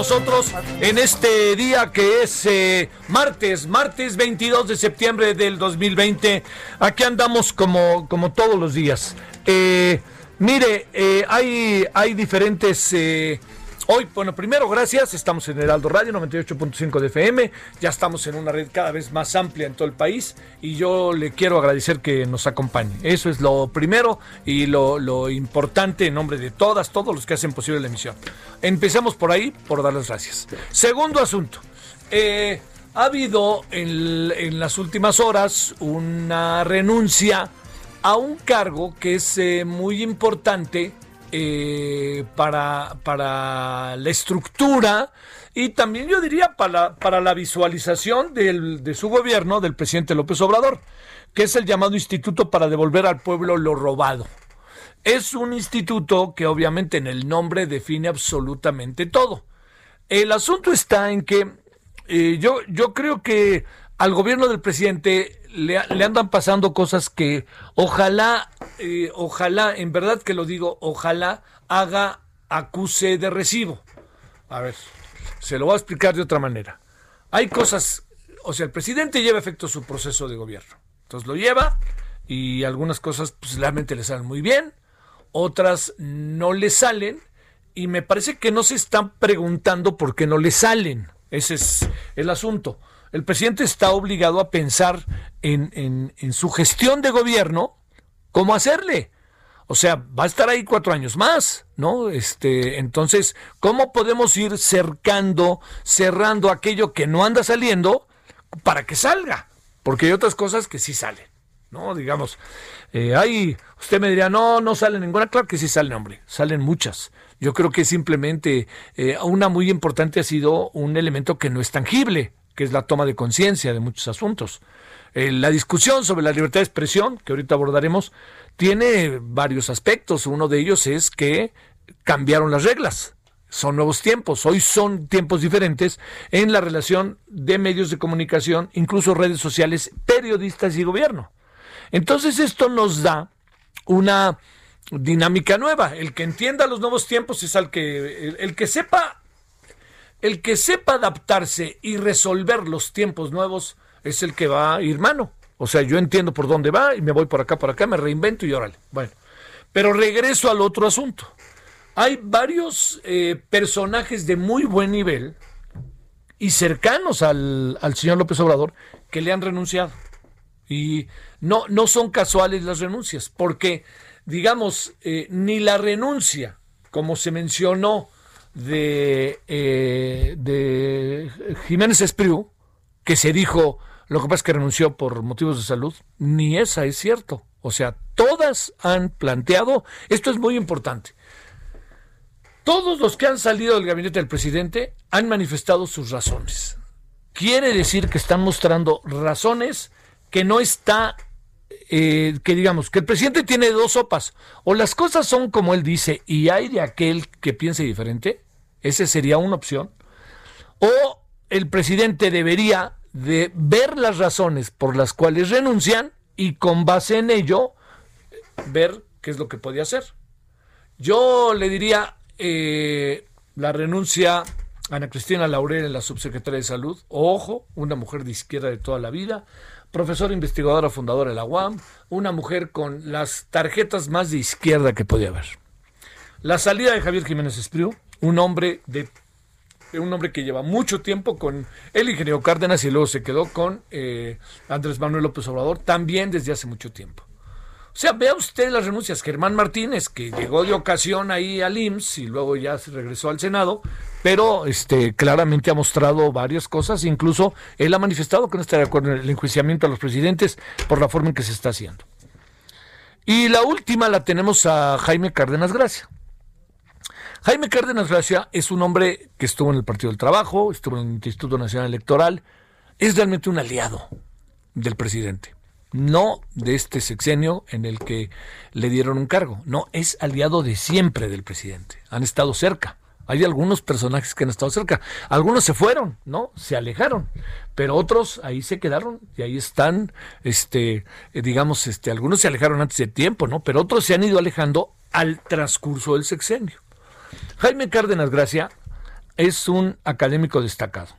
Nosotros en este día que es eh, martes, martes 22 de septiembre del 2020. Aquí andamos como, como todos los días. Eh, mire, eh, hay, hay diferentes... Hoy, bueno, primero, gracias. Estamos en Heraldo Radio 98.5 de FM. Ya estamos en una red cada vez más amplia en todo el país. Y yo le quiero agradecer que nos acompañe. Eso es lo primero y lo, importante en nombre de todas, todos los que hacen posible la emisión. Empecemos por ahí, por darles gracias. Segundo asunto. Eh, ha habido en, en las últimas horas una renuncia a un cargo que es eh, muy importante eh, para, para la estructura y también yo diría para, para la visualización de su gobierno, del presidente López Obrador, que es el llamado Instituto para devolver al pueblo lo robado. Es un instituto que obviamente en el nombre define absolutamente todo. El asunto está en que eh, yo, yo creo que al gobierno del presidente le, andan pasando cosas que ojalá, eh, ojalá, en verdad que lo digo, ojalá haga acuse de recibo. A ver, se lo voy a explicar de otra manera. Hay cosas, o sea, el presidente lleva efecto su proceso de gobierno. Entonces lo lleva y algunas cosas pues, realmente le salen muy bien, otras no le salen y me parece que no se están preguntando por qué no le salen. Ese es el asunto. El presidente está obligado a pensar en, su gestión de gobierno, cómo hacerle. O sea, va a estar ahí cuatro años más, ¿no? Este, entonces, ¿cómo podemos ir cercando, cerrando aquello que no anda saliendo para que salga? Porque hay otras cosas que sí salen, ¿no? Digamos, eh, usted me diría, no, no sale ninguna, claro que sí salen, hombre, salen muchas. Yo creo que simplemente eh, una muy importante ha sido un elemento que no es tangible, que es la toma de conciencia de muchos asuntos. Eh, la discusión sobre la libertad de expresión, que ahorita abordaremos, tiene varios aspectos. Uno de ellos es que cambiaron las reglas. Son nuevos tiempos. Hoy son tiempos diferentes en la relación de medios de comunicación, incluso redes sociales, periodistas y gobierno. Entonces esto nos da una dinámica nueva. El que entienda los nuevos tiempos es al que el, el que sepa el que sepa adaptarse y resolver los tiempos nuevos es el que va a ir mano. O sea, yo entiendo por dónde va y me voy por acá, por acá, me reinvento y órale. Bueno, pero regreso al otro asunto. Hay varios eh, personajes de muy buen nivel y cercanos al, señor López Obrador que le han renunciado. Y no, no son casuales las renuncias, porque, digamos, eh, ni la renuncia, como se mencionó, de, eh, de Jiménez Espriu, que se dijo, lo que pasa es que renunció por motivos de salud, ni esa es cierto. O sea, todas han planteado, esto es muy importante, todos los que han salido del gabinete del presidente han manifestado sus razones. Quiere decir que están mostrando razones que no está eh, que digamos, que el presidente tiene dos sopas. O las cosas son como él dice y hay de aquel que piense diferente. Esa sería una opción. O el presidente debería de ver las razones por las cuales renuncian y con base en ello ver qué es lo que podía hacer. Yo le diría eh, la renuncia Ana Cristina Laurel en la subsecretaria de Salud. Ojo, una mujer de izquierda de toda la vida. Profesora investigadora fundadora de la UAM. Una mujer con las tarjetas más de izquierda que podía haber. La salida de Javier Jiménez Espriu, un hombre de un hombre que lleva mucho tiempo con el ingeniero Cárdenas y luego se quedó con eh, Andrés Manuel López Obrador, también desde hace mucho tiempo. O sea, vea usted las renuncias. Germán Martínez, que llegó de ocasión ahí al IMSS y luego ya se regresó al Senado, pero este, claramente ha mostrado varias cosas. Incluso él ha manifestado que no está de acuerdo en el enjuiciamiento a los presidentes por la forma en que se está haciendo. Y la última la tenemos a Jaime Cárdenas Gracia. Jaime Cárdenas Gracia es un hombre que estuvo en el Partido del Trabajo, estuvo en el Instituto Nacional Electoral, es realmente un aliado del presidente no de este sexenio en el que le dieron un cargo, no, es aliado de siempre del presidente, han estado cerca. Hay algunos personajes que han estado cerca. Algunos se fueron, ¿no? Se alejaron. Pero otros ahí se quedaron y ahí están, este, eh, digamos, este, algunos se alejaron antes de tiempo, ¿no? Pero otros se han ido alejando al transcurso del sexenio. Jaime Cárdenas Gracia es un académico destacado.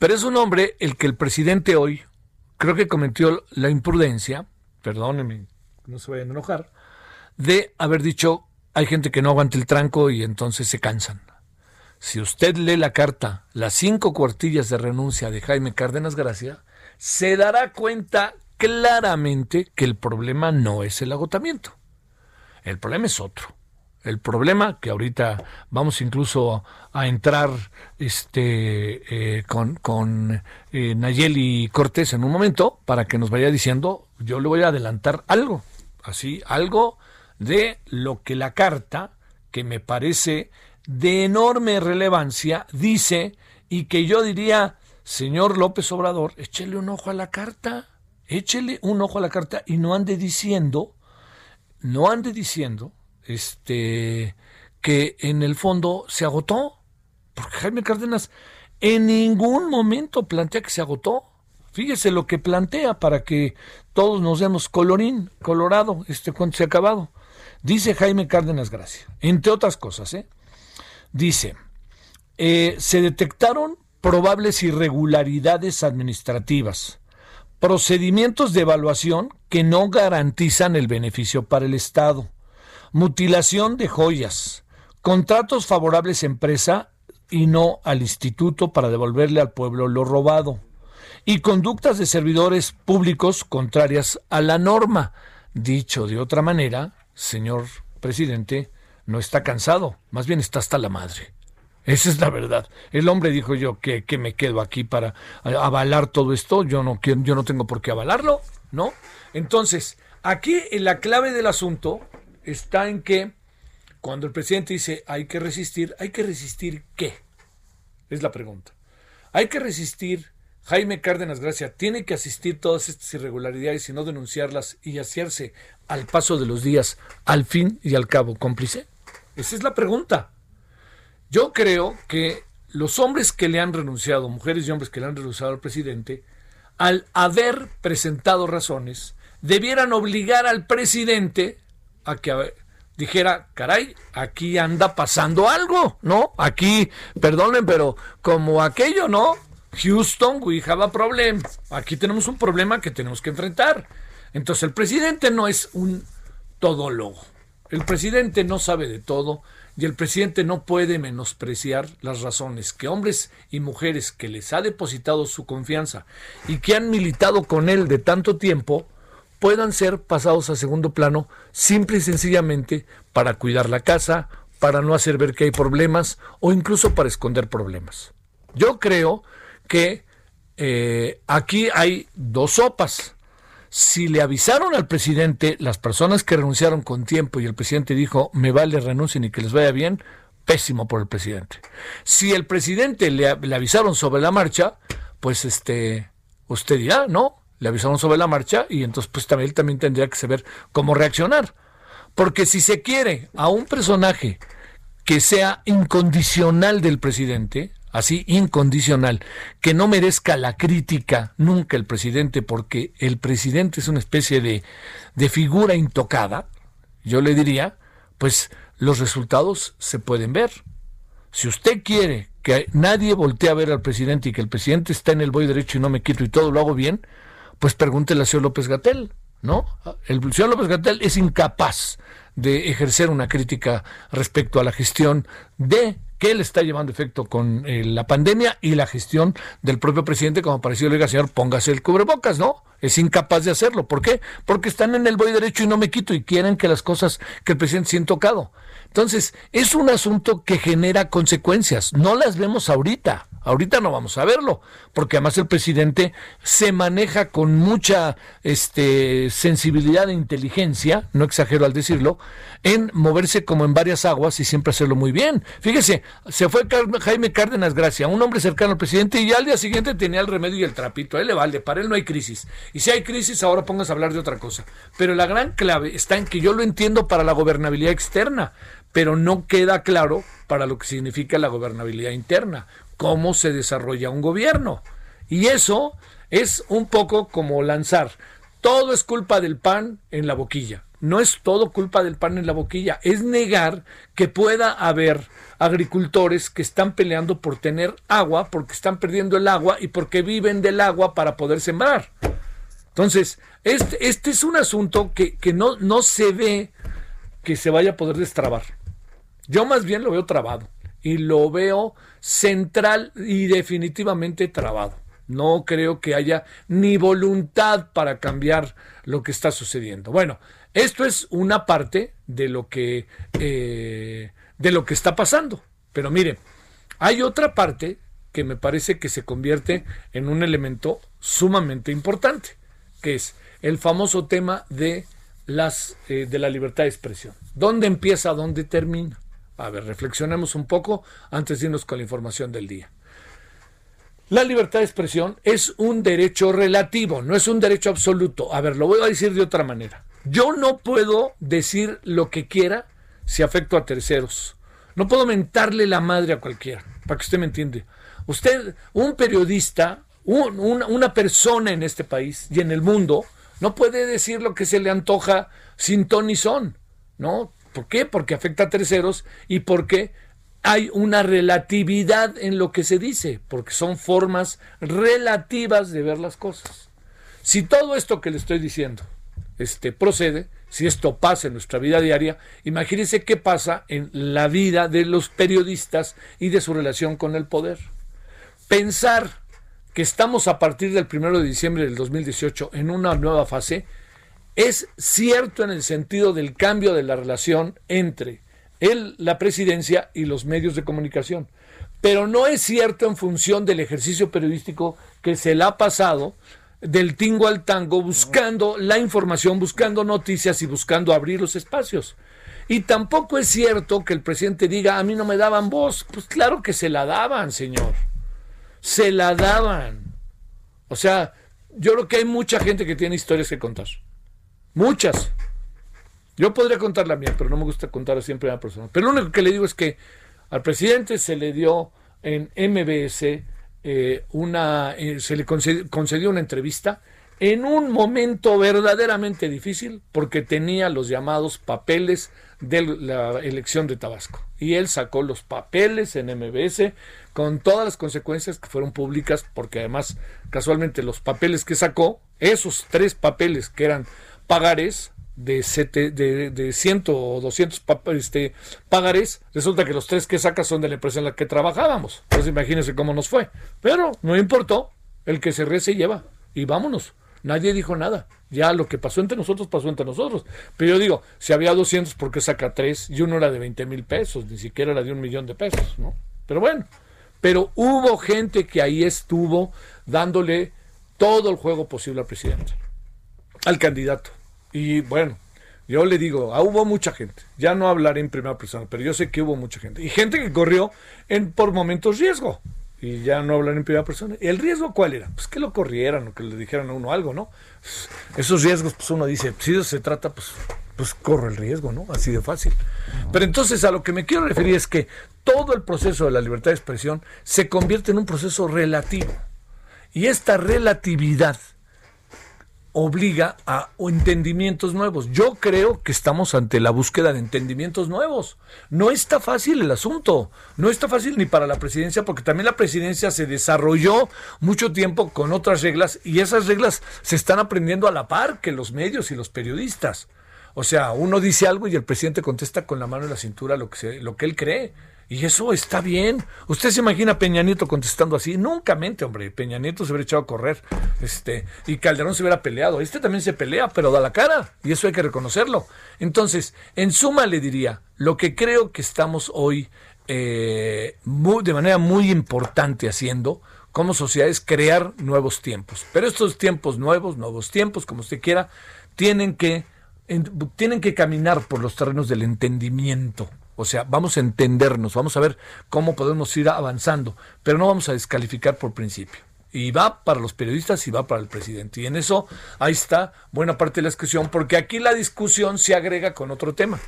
Pero es un hombre el que el presidente hoy creo que cometió la imprudencia, perdónenme, no se vayan a enojar, de haber dicho hay gente que no aguanta el tranco y entonces se cansan. Si usted lee la carta, las cinco cuartillas de renuncia de Jaime Cárdenas Gracia, se dará cuenta claramente que el problema no es el agotamiento. El problema es otro. El problema, que ahorita vamos incluso a entrar este, eh, con, con eh, Nayeli Cortés en un momento, para que nos vaya diciendo, yo le voy a adelantar algo, así, algo de lo que la carta, que me parece de enorme relevancia, dice, y que yo diría, señor López Obrador, échele un ojo a la carta, échele un ojo a la carta y no ande diciendo, no ande diciendo, este, que en el fondo se agotó, porque Jaime Cárdenas en ningún momento plantea que se agotó. Fíjese lo que plantea para que todos nos demos colorín, colorado, este cuento se ha acabado. Dice Jaime Cárdenas Gracia, entre otras cosas, ¿eh? dice, eh, se detectaron probables irregularidades administrativas, procedimientos de evaluación que no garantizan el beneficio para el Estado mutilación de joyas, contratos favorables a empresa y no al instituto para devolverle al pueblo lo robado, y conductas de servidores públicos contrarias a la norma. Dicho de otra manera, señor presidente, no está cansado, más bien está hasta la madre. Esa es la verdad. El hombre dijo yo que, que me quedo aquí para avalar todo esto. Yo no, yo no tengo por qué avalarlo, ¿no? Entonces, aquí la clave del asunto está en que cuando el presidente dice hay que resistir, ¿hay que resistir qué? Es la pregunta. Hay que resistir, Jaime Cárdenas Gracia, tiene que asistir todas estas irregularidades y no denunciarlas y hacerse al paso de los días, al fin y al cabo, cómplice. Esa es la pregunta. Yo creo que los hombres que le han renunciado, mujeres y hombres que le han renunciado al presidente, al haber presentado razones, debieran obligar al presidente a que dijera, caray, aquí anda pasando algo, ¿no? Aquí, perdonen, pero como aquello, ¿no? Houston, we have a problem. Aquí tenemos un problema que tenemos que enfrentar. Entonces el presidente no es un todólogo. El presidente no sabe de todo y el presidente no puede menospreciar las razones que hombres y mujeres que les ha depositado su confianza y que han militado con él de tanto tiempo, puedan ser pasados a segundo plano simple y sencillamente para cuidar la casa, para no hacer ver que hay problemas o incluso para esconder problemas. Yo creo que eh, aquí hay dos sopas. Si le avisaron al presidente las personas que renunciaron con tiempo y el presidente dijo me vale renuncien y que les vaya bien, pésimo por el presidente. Si el presidente le, le avisaron sobre la marcha, pues este, usted dirá, ¿no? le avisaron sobre la marcha y entonces pues también él también tendría que saber cómo reaccionar. Porque si se quiere a un personaje que sea incondicional del presidente, así incondicional, que no merezca la crítica nunca el presidente, porque el presidente es una especie de, de figura intocada, yo le diría, pues los resultados se pueden ver. Si usted quiere que nadie voltee a ver al presidente y que el presidente está en el voy derecho y no me quito y todo lo hago bien, pues pregúntele al señor López Gatel, ¿no? El señor López Gatel es incapaz de ejercer una crítica respecto a la gestión de que él está llevando efecto con eh, la pandemia y la gestión del propio presidente, como pareció le diga, señor, póngase el cubrebocas, ¿no? Es incapaz de hacerlo. ¿Por qué? Porque están en el voy derecho y no me quito y quieren que las cosas que el presidente siente tocado. Entonces, es un asunto que genera consecuencias. No las vemos ahorita. Ahorita no vamos a verlo, porque además el presidente se maneja con mucha este, sensibilidad e inteligencia, no exagero al decirlo, en moverse como en varias aguas y siempre hacerlo muy bien. Fíjese, se fue Jaime Cárdenas Gracia, un hombre cercano al presidente, y al día siguiente tenía el remedio y el trapito. A él le vale, para él no hay crisis. Y si hay crisis, ahora pongas a hablar de otra cosa. Pero la gran clave está en que yo lo entiendo para la gobernabilidad externa, pero no queda claro para lo que significa la gobernabilidad interna cómo se desarrolla un gobierno. Y eso es un poco como lanzar, todo es culpa del pan en la boquilla. No es todo culpa del pan en la boquilla, es negar que pueda haber agricultores que están peleando por tener agua, porque están perdiendo el agua y porque viven del agua para poder sembrar. Entonces, este, este es un asunto que, que no, no se ve que se vaya a poder destrabar. Yo más bien lo veo trabado y lo veo central y definitivamente trabado. No creo que haya ni voluntad para cambiar lo que está sucediendo. Bueno, esto es una parte de lo que eh, de lo que está pasando. Pero mire, hay otra parte que me parece que se convierte en un elemento sumamente importante, que es el famoso tema de las eh, de la libertad de expresión. ¿Dónde empieza? ¿Dónde termina? A ver, reflexionemos un poco antes de irnos con la información del día. La libertad de expresión es un derecho relativo, no es un derecho absoluto. A ver, lo voy a decir de otra manera. Yo no puedo decir lo que quiera si afecto a terceros. No puedo mentarle la madre a cualquiera, para que usted me entienda. Usted, un periodista, una persona en este país y en el mundo, no puede decir lo que se le antoja sin ton y son, ¿no? ¿Por qué? Porque afecta a terceros y porque hay una relatividad en lo que se dice, porque son formas relativas de ver las cosas. Si todo esto que le estoy diciendo este, procede, si esto pasa en nuestra vida diaria, imagínense qué pasa en la vida de los periodistas y de su relación con el poder. Pensar que estamos a partir del 1 de diciembre del 2018 en una nueva fase es cierto en el sentido del cambio de la relación entre él, la presidencia y los medios de comunicación, pero no es cierto en función del ejercicio periodístico que se le ha pasado del tingo al tango buscando la información, buscando noticias y buscando abrir los espacios. Y tampoco es cierto que el presidente diga, a mí no me daban voz. Pues claro que se la daban, señor. Se la daban. O sea, yo creo que hay mucha gente que tiene historias que contar. Muchas. Yo podría contar la mía, pero no me gusta contar siempre a primera persona. Pero lo único que le digo es que al presidente se le dio en MBS eh, una, eh, se le concedió, una entrevista en un momento verdaderamente difícil porque tenía los llamados papeles de la elección de Tabasco. Y él sacó los papeles en MBS con todas las consecuencias que fueron públicas porque además casualmente los papeles que sacó, esos tres papeles que eran pagares de, sete, de, de 100 o 200 este, pagares, resulta que los tres que saca son de la empresa en la que trabajábamos. Entonces imagínense cómo nos fue. Pero no importó, el que se re se lleva y vámonos. Nadie dijo nada. Ya lo que pasó entre nosotros pasó entre nosotros. Pero yo digo, si había 200, ¿por qué saca tres? Y uno era de 20 mil pesos, ni siquiera era de un millón de pesos, ¿no? Pero bueno, pero hubo gente que ahí estuvo dándole todo el juego posible al presidente, al candidato. Y bueno, yo le digo, ah, hubo mucha gente. Ya no hablaré en primera persona, pero yo sé que hubo mucha gente. Y gente que corrió en, por momentos riesgo. y ya no hablan en primera persona. ¿Y el riesgo cuál era? Pues que lo corrieran o que le dijeran a uno algo, ¿no? Esos riesgos, pues uno dice, si eso se trata, pues, pues corro el riesgo, ¿no? Así de fácil. Pero entonces a lo que me quiero referir es que todo el proceso de la libertad de expresión se convierte en un proceso relativo. Y esta relatividad obliga a entendimientos nuevos. Yo creo que estamos ante la búsqueda de entendimientos nuevos. No está fácil el asunto, no está fácil ni para la presidencia, porque también la presidencia se desarrolló mucho tiempo con otras reglas y esas reglas se están aprendiendo a la par que los medios y los periodistas. O sea, uno dice algo y el presidente contesta con la mano en la cintura lo que, lo que él cree. Y eso está bien. ¿Usted se imagina a Peña Nieto contestando así? Nunca mente, hombre. Peña Nieto se hubiera echado a correr. Este, y Calderón se hubiera peleado. Este también se pelea, pero da la cara. Y eso hay que reconocerlo. Entonces, en suma le diría, lo que creo que estamos hoy eh, de manera muy importante haciendo como sociedad es crear nuevos tiempos. Pero estos tiempos nuevos, nuevos tiempos, como usted quiera, tienen que, tienen que caminar por los terrenos del entendimiento o sea, vamos a entendernos, vamos a ver cómo podemos ir avanzando, pero no vamos a descalificar por principio. Y va para los periodistas y va para el presidente. Y en eso ahí está buena parte de la discusión, porque aquí la discusión se agrega con otro tema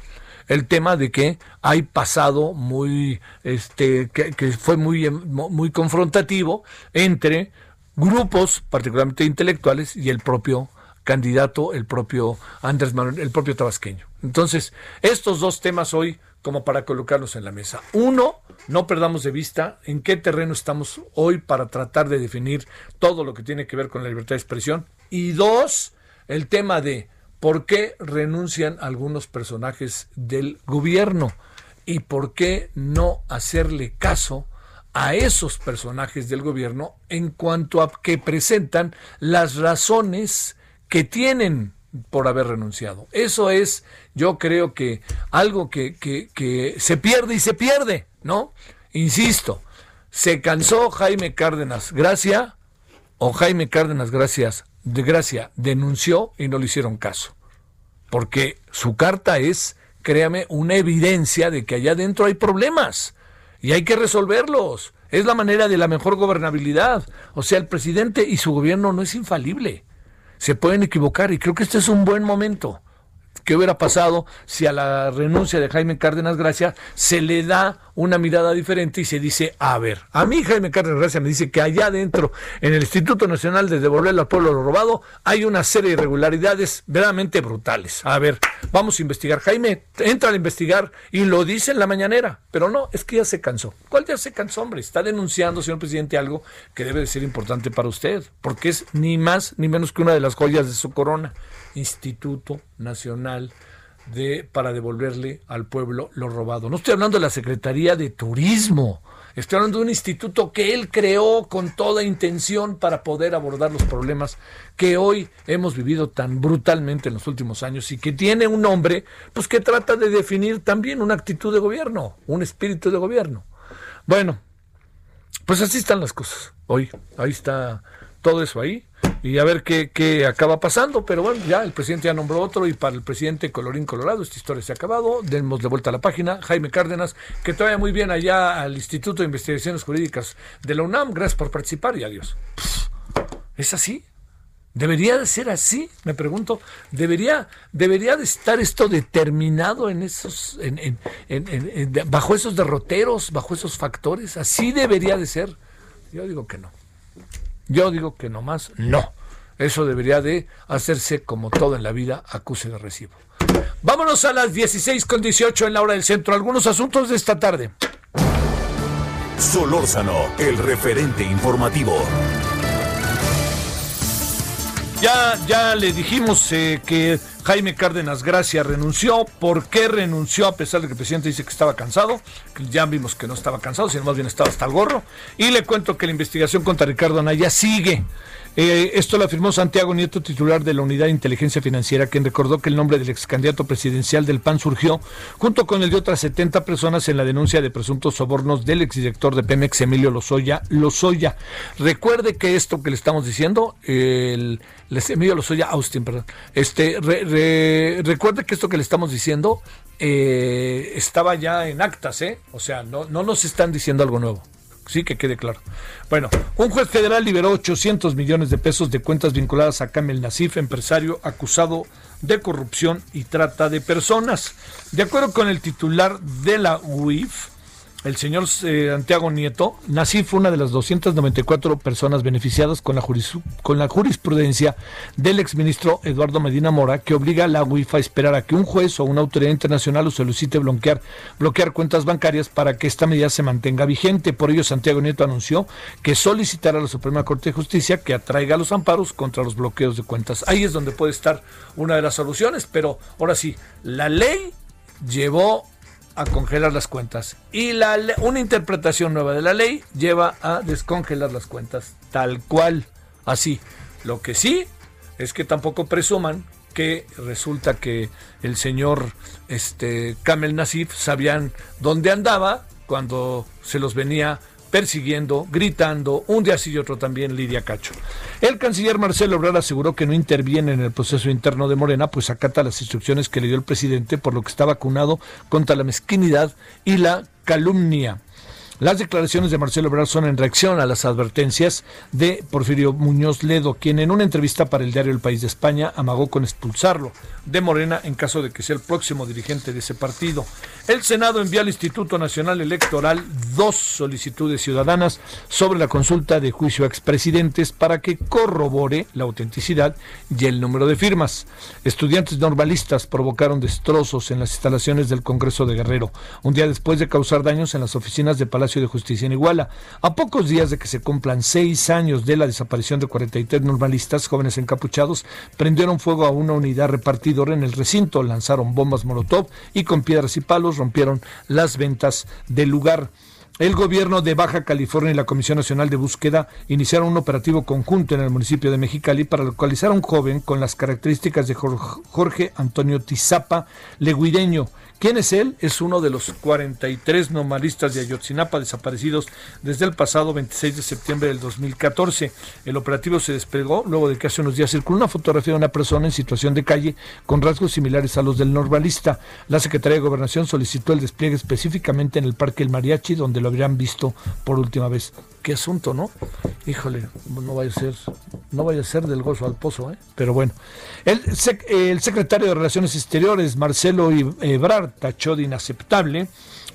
el tema de que hay pasado muy, este, que, fue muy, muy confrontativo entre grupos, particularmente intelectuales, y el propio candidato, el propio Andrés Manuel, el propio tabasqueño. Entonces, estos dos temas hoy como para colocarlos en la mesa. Uno, no perdamos de vista en qué terreno estamos hoy para tratar de definir todo lo que tiene que ver con la libertad de expresión. Y dos, el tema de por qué renuncian algunos personajes del gobierno y por qué no hacerle caso a esos personajes del gobierno en cuanto a que presentan las razones que tienen por haber renunciado. Eso es, yo creo que algo que, que, se pierde y se pierde, ¿no? Insisto, se cansó Jaime Cárdenas Gracia o Jaime Cárdenas Gracias de Gracia denunció y no le hicieron caso. Porque su carta es, créame, una evidencia de que allá adentro hay problemas y hay que resolverlos. Es la manera de la mejor gobernabilidad. O sea, el presidente y su gobierno no es infalible se pueden equivocar y creo que este es un buen momento. ¿Qué hubiera pasado si a la renuncia de Jaime Cárdenas Gracia se le da una mirada diferente y se dice, a ver, a mí Jaime Cárdenas Gracia me dice que allá adentro, en el Instituto Nacional de Devolverle al Pueblo lo Robado, hay una serie de irregularidades verdaderamente brutales. A ver, vamos a investigar. Jaime, entra a investigar y lo dice en la mañanera, pero no, es que ya se cansó. ¿Cuál ya se cansó, hombre? Está denunciando, señor presidente, algo que debe de ser importante para usted, porque es ni más ni menos que una de las joyas de su corona. Instituto Nacional de para devolverle al pueblo lo robado. No estoy hablando de la Secretaría de Turismo, estoy hablando de un instituto que él creó con toda intención para poder abordar los problemas que hoy hemos vivido tan brutalmente en los últimos años y que tiene un nombre, pues que trata de definir también una actitud de gobierno, un espíritu de gobierno. Bueno, pues así están las cosas. Hoy, ahí está todo eso ahí y a ver qué, qué, acaba pasando. Pero bueno, ya el presidente ya nombró otro y para el presidente Colorín Colorado esta historia se ha acabado. Demos de vuelta a la página. Jaime Cárdenas, que te vaya muy bien allá al Instituto de Investigaciones Jurídicas de la UNAM. Gracias por participar y adiós. ¿Es así? ¿Debería de ser así? Me pregunto. ¿Debería, debería de estar esto determinado en esos, en, en, bajo esos derroteros, bajo esos factores? ¿Así debería de ser? Yo digo que no. Yo digo que nomás no. Eso debería de hacerse como todo en la vida, acuse de recibo. Vámonos a las 16 con 18 en la hora del centro. Algunos asuntos de esta tarde. Solórzano, el referente informativo. Ya, ya le dijimos eh, que Jaime Cárdenas Gracia renunció. ¿Por qué renunció? A pesar de que el presidente dice que estaba cansado. Ya vimos que no estaba cansado, sino más bien estaba hasta el gorro. Y le cuento que la investigación contra Ricardo Anaya sigue. Eh, esto lo afirmó Santiago Nieto, titular de la Unidad de Inteligencia Financiera, quien recordó que el nombre del ex candidato presidencial del PAN surgió junto con el de otras 70 personas en la denuncia de presuntos sobornos del exdirector de Pemex, Emilio Lozoya. Lozoya. Recuerde que esto que le estamos diciendo, el, Emilio Lozoya Austin, perdón. Este, recuerde que esto que le estamos diciendo eh, estaba ya en actas, ¿eh? O sea, no, no nos están diciendo algo nuevo sí que quede claro. Bueno, un juez federal liberó 800 millones de pesos de cuentas vinculadas a Kamel Nasif, empresario acusado de corrupción y trata de personas. De acuerdo con el titular de la UIF, el señor eh, Santiago Nieto, Nací fue una de las 294 personas beneficiadas con la, con la jurisprudencia del exministro Eduardo Medina Mora, que obliga a la UIF a esperar a que un juez o una autoridad internacional lo solicite bloquear, bloquear cuentas bancarias para que esta medida se mantenga vigente. Por ello, Santiago Nieto anunció que solicitará a la Suprema Corte de Justicia que atraiga los amparos contra los bloqueos de cuentas. Ahí es donde puede estar una de las soluciones, pero ahora sí, la ley llevó a congelar las cuentas. Y la, una interpretación nueva de la ley lleva a descongelar las cuentas, tal cual, así. Lo que sí es que tampoco presuman que resulta que el señor este, Kamel Nasif sabían dónde andaba cuando se los venía persiguiendo, gritando, un día sí y otro también Lidia Cacho. El canciller Marcelo Obrador aseguró que no interviene en el proceso interno de Morena, pues acata las instrucciones que le dio el presidente, por lo que está vacunado contra la mezquinidad y la calumnia. Las declaraciones de Marcelo Ebrard son en reacción a las advertencias de Porfirio Muñoz Ledo, quien en una entrevista para el diario El País de España amagó con expulsarlo de Morena en caso de que sea el próximo dirigente de ese partido. El Senado envió al Instituto Nacional Electoral dos solicitudes ciudadanas sobre la consulta de juicio a expresidentes para que corrobore la autenticidad y el número de firmas. Estudiantes normalistas provocaron destrozos en las instalaciones del Congreso de Guerrero, un día después de causar daños en las oficinas de Palacio de Justicia en Iguala. A pocos días de que se cumplan seis años de la desaparición de 43 normalistas jóvenes encapuchados, prendieron fuego a una unidad repartidora en el recinto, lanzaron bombas molotov y con piedras y palos rompieron las ventas del lugar. El gobierno de Baja California y la Comisión Nacional de Búsqueda iniciaron un operativo conjunto en el municipio de Mexicali para localizar a un joven con las características de Jorge Antonio Tizapa Leguideño, ¿Quién es él? Es uno de los 43 normalistas de Ayotzinapa desaparecidos desde el pasado 26 de septiembre del 2014. El operativo se desplegó luego de que hace unos días circuló una fotografía de una persona en situación de calle con rasgos similares a los del normalista. La Secretaría de Gobernación solicitó el despliegue específicamente en el Parque El Mariachi, donde lo habrían visto por última vez qué asunto, ¿no? Híjole, no vaya a ser, no vaya a ser del gozo al pozo, ¿eh? Pero bueno. El, el secretario de Relaciones Exteriores, Marcelo Ebrard, tachó de inaceptable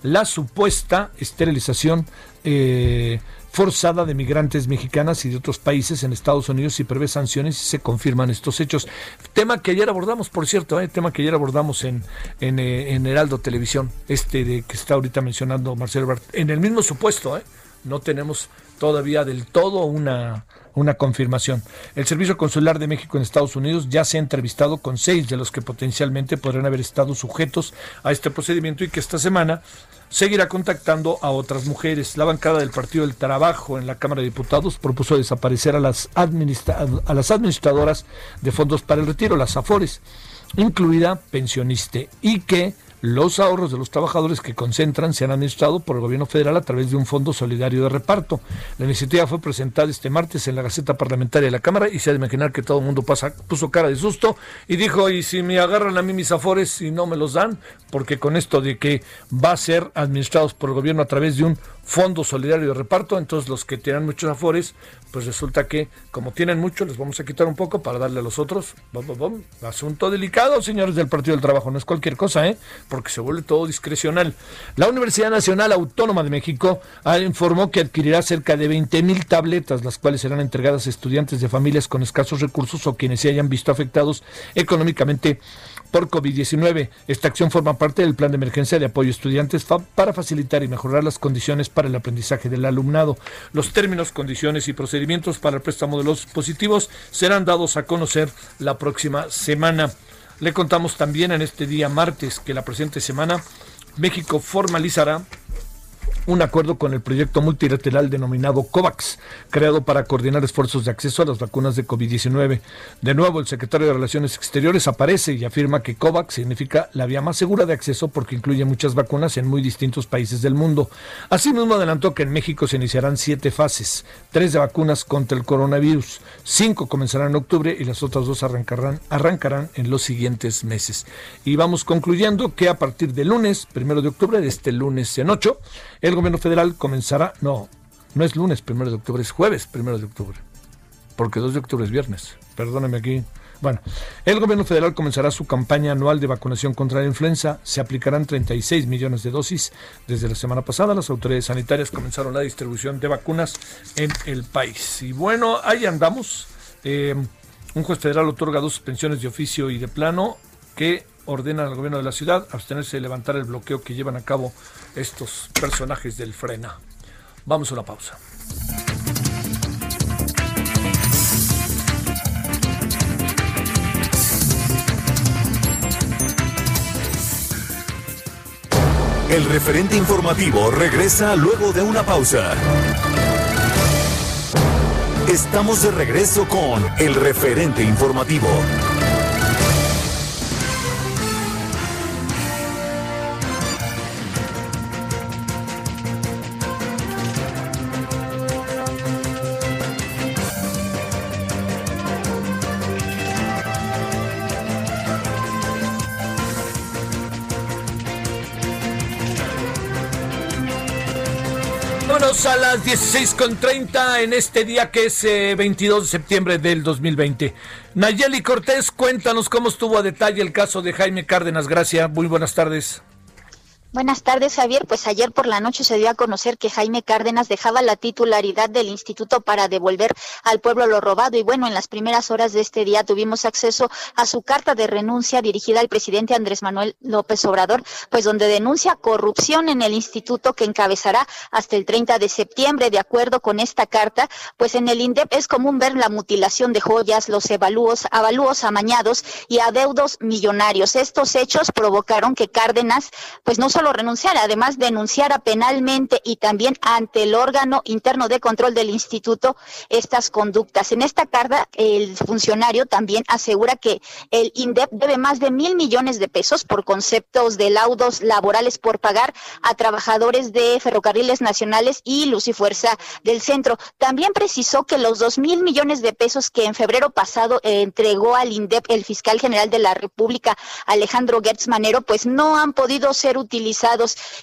la supuesta esterilización eh, forzada de migrantes mexicanas y de otros países en Estados Unidos y prevé sanciones y se confirman estos hechos. Tema que ayer abordamos, por cierto, ¿eh? tema que ayer abordamos en, en, eh, en Heraldo Televisión, este de que está ahorita mencionando Marcelo Ebrard, en el mismo supuesto, ¿eh? No tenemos todavía del todo una, una confirmación. El Servicio Consular de México en Estados Unidos ya se ha entrevistado con seis de los que potencialmente podrían haber estado sujetos a este procedimiento y que esta semana seguirá contactando a otras mujeres. La bancada del Partido del Trabajo en la Cámara de Diputados propuso desaparecer a las, a las administradoras de fondos para el retiro, las AFORES, incluida pensionista, y que los ahorros de los trabajadores que concentran se han administrado por el gobierno federal a través de un fondo solidario de reparto. La iniciativa fue presentada este martes en la Gaceta Parlamentaria de la Cámara y se ha de imaginar que todo el mundo puso cara de susto y dijo, y si me agarran a mí mis afores y no me los dan, porque con esto de que va a ser administrados por el gobierno a través de un fondo solidario de reparto, entonces los que tienen muchos afores, pues resulta que como tienen mucho, les vamos a quitar un poco para darle a los otros. Asunto delicado, señores del Partido del Trabajo, no es cualquier cosa, ¿eh? porque se vuelve todo discrecional. La Universidad Nacional Autónoma de México ah, informó que adquirirá cerca de 20 mil tabletas, las cuales serán entregadas a estudiantes de familias con escasos recursos o quienes se hayan visto afectados económicamente por COVID-19. Esta acción forma parte del plan de emergencia de apoyo a estudiantes para facilitar y mejorar las condiciones para el aprendizaje del alumnado. Los términos, condiciones y procedimientos para el préstamo de los dispositivos serán dados a conocer la próxima semana. Le contamos también en este día martes que la presente semana México formalizará un acuerdo con el proyecto multilateral denominado COVAX, creado para coordinar esfuerzos de acceso a las vacunas de COVID-19. De nuevo, el secretario de Relaciones Exteriores aparece y afirma que COVAX significa la vía más segura de acceso porque incluye muchas vacunas en muy distintos países del mundo. Asimismo, adelantó que en México se iniciarán siete fases, tres de vacunas contra el coronavirus, cinco comenzarán en octubre y las otras dos arrancarán, arrancarán en los siguientes meses. Y vamos concluyendo que a partir del lunes, primero de octubre, de este lunes en ocho, el gobierno federal comenzará, no, No es lunes primero de octubre, es jueves primero de octubre. Porque 2 de octubre es viernes. Perdóname aquí. Bueno, el gobierno federal comenzará su campaña anual de vacunación contra la influenza. Se aplicarán 36 millones de dosis. Desde la semana pasada, las autoridades sanitarias comenzaron la distribución de vacunas en el país. Y bueno, ahí andamos. Eh, un juez federal otorga dos suspensiones de oficio y de plano que ordenan al gobierno de la ciudad abstenerse de levantar el bloqueo que llevan a cabo estos personajes del frena. Vamos a una pausa. El referente informativo regresa luego de una pausa. Estamos de regreso con el referente informativo. Las 16.30 en este día que es 22 eh, de septiembre del 2020. Nayeli Cortés, cuéntanos cómo estuvo a detalle el caso de Jaime Cárdenas Gracia. Muy buenas tardes. Buenas tardes, Javier. Pues ayer por la noche se dio a conocer que Jaime Cárdenas dejaba la titularidad del instituto para devolver al pueblo lo robado. Y bueno, en las primeras horas de este día tuvimos acceso a su carta de renuncia dirigida al presidente Andrés Manuel López Obrador, pues donde denuncia corrupción en el instituto que encabezará hasta el 30 de septiembre. De acuerdo con esta carta, pues en el INDEP es común ver la mutilación de joyas, los evalúos, avalúos amañados y adeudos millonarios. Estos hechos provocaron que Cárdenas, pues no solo renunciar, además denunciara penalmente y también ante el órgano interno de control del instituto estas conductas. En esta carta, el funcionario también asegura que el INDEP debe más de mil millones de pesos por conceptos de laudos laborales por pagar a trabajadores de ferrocarriles nacionales y luz y fuerza del centro. También precisó que los dos mil millones de pesos que en febrero pasado entregó al INDEP el fiscal general de la República, Alejandro Gertz Manero, pues no han podido ser utilizados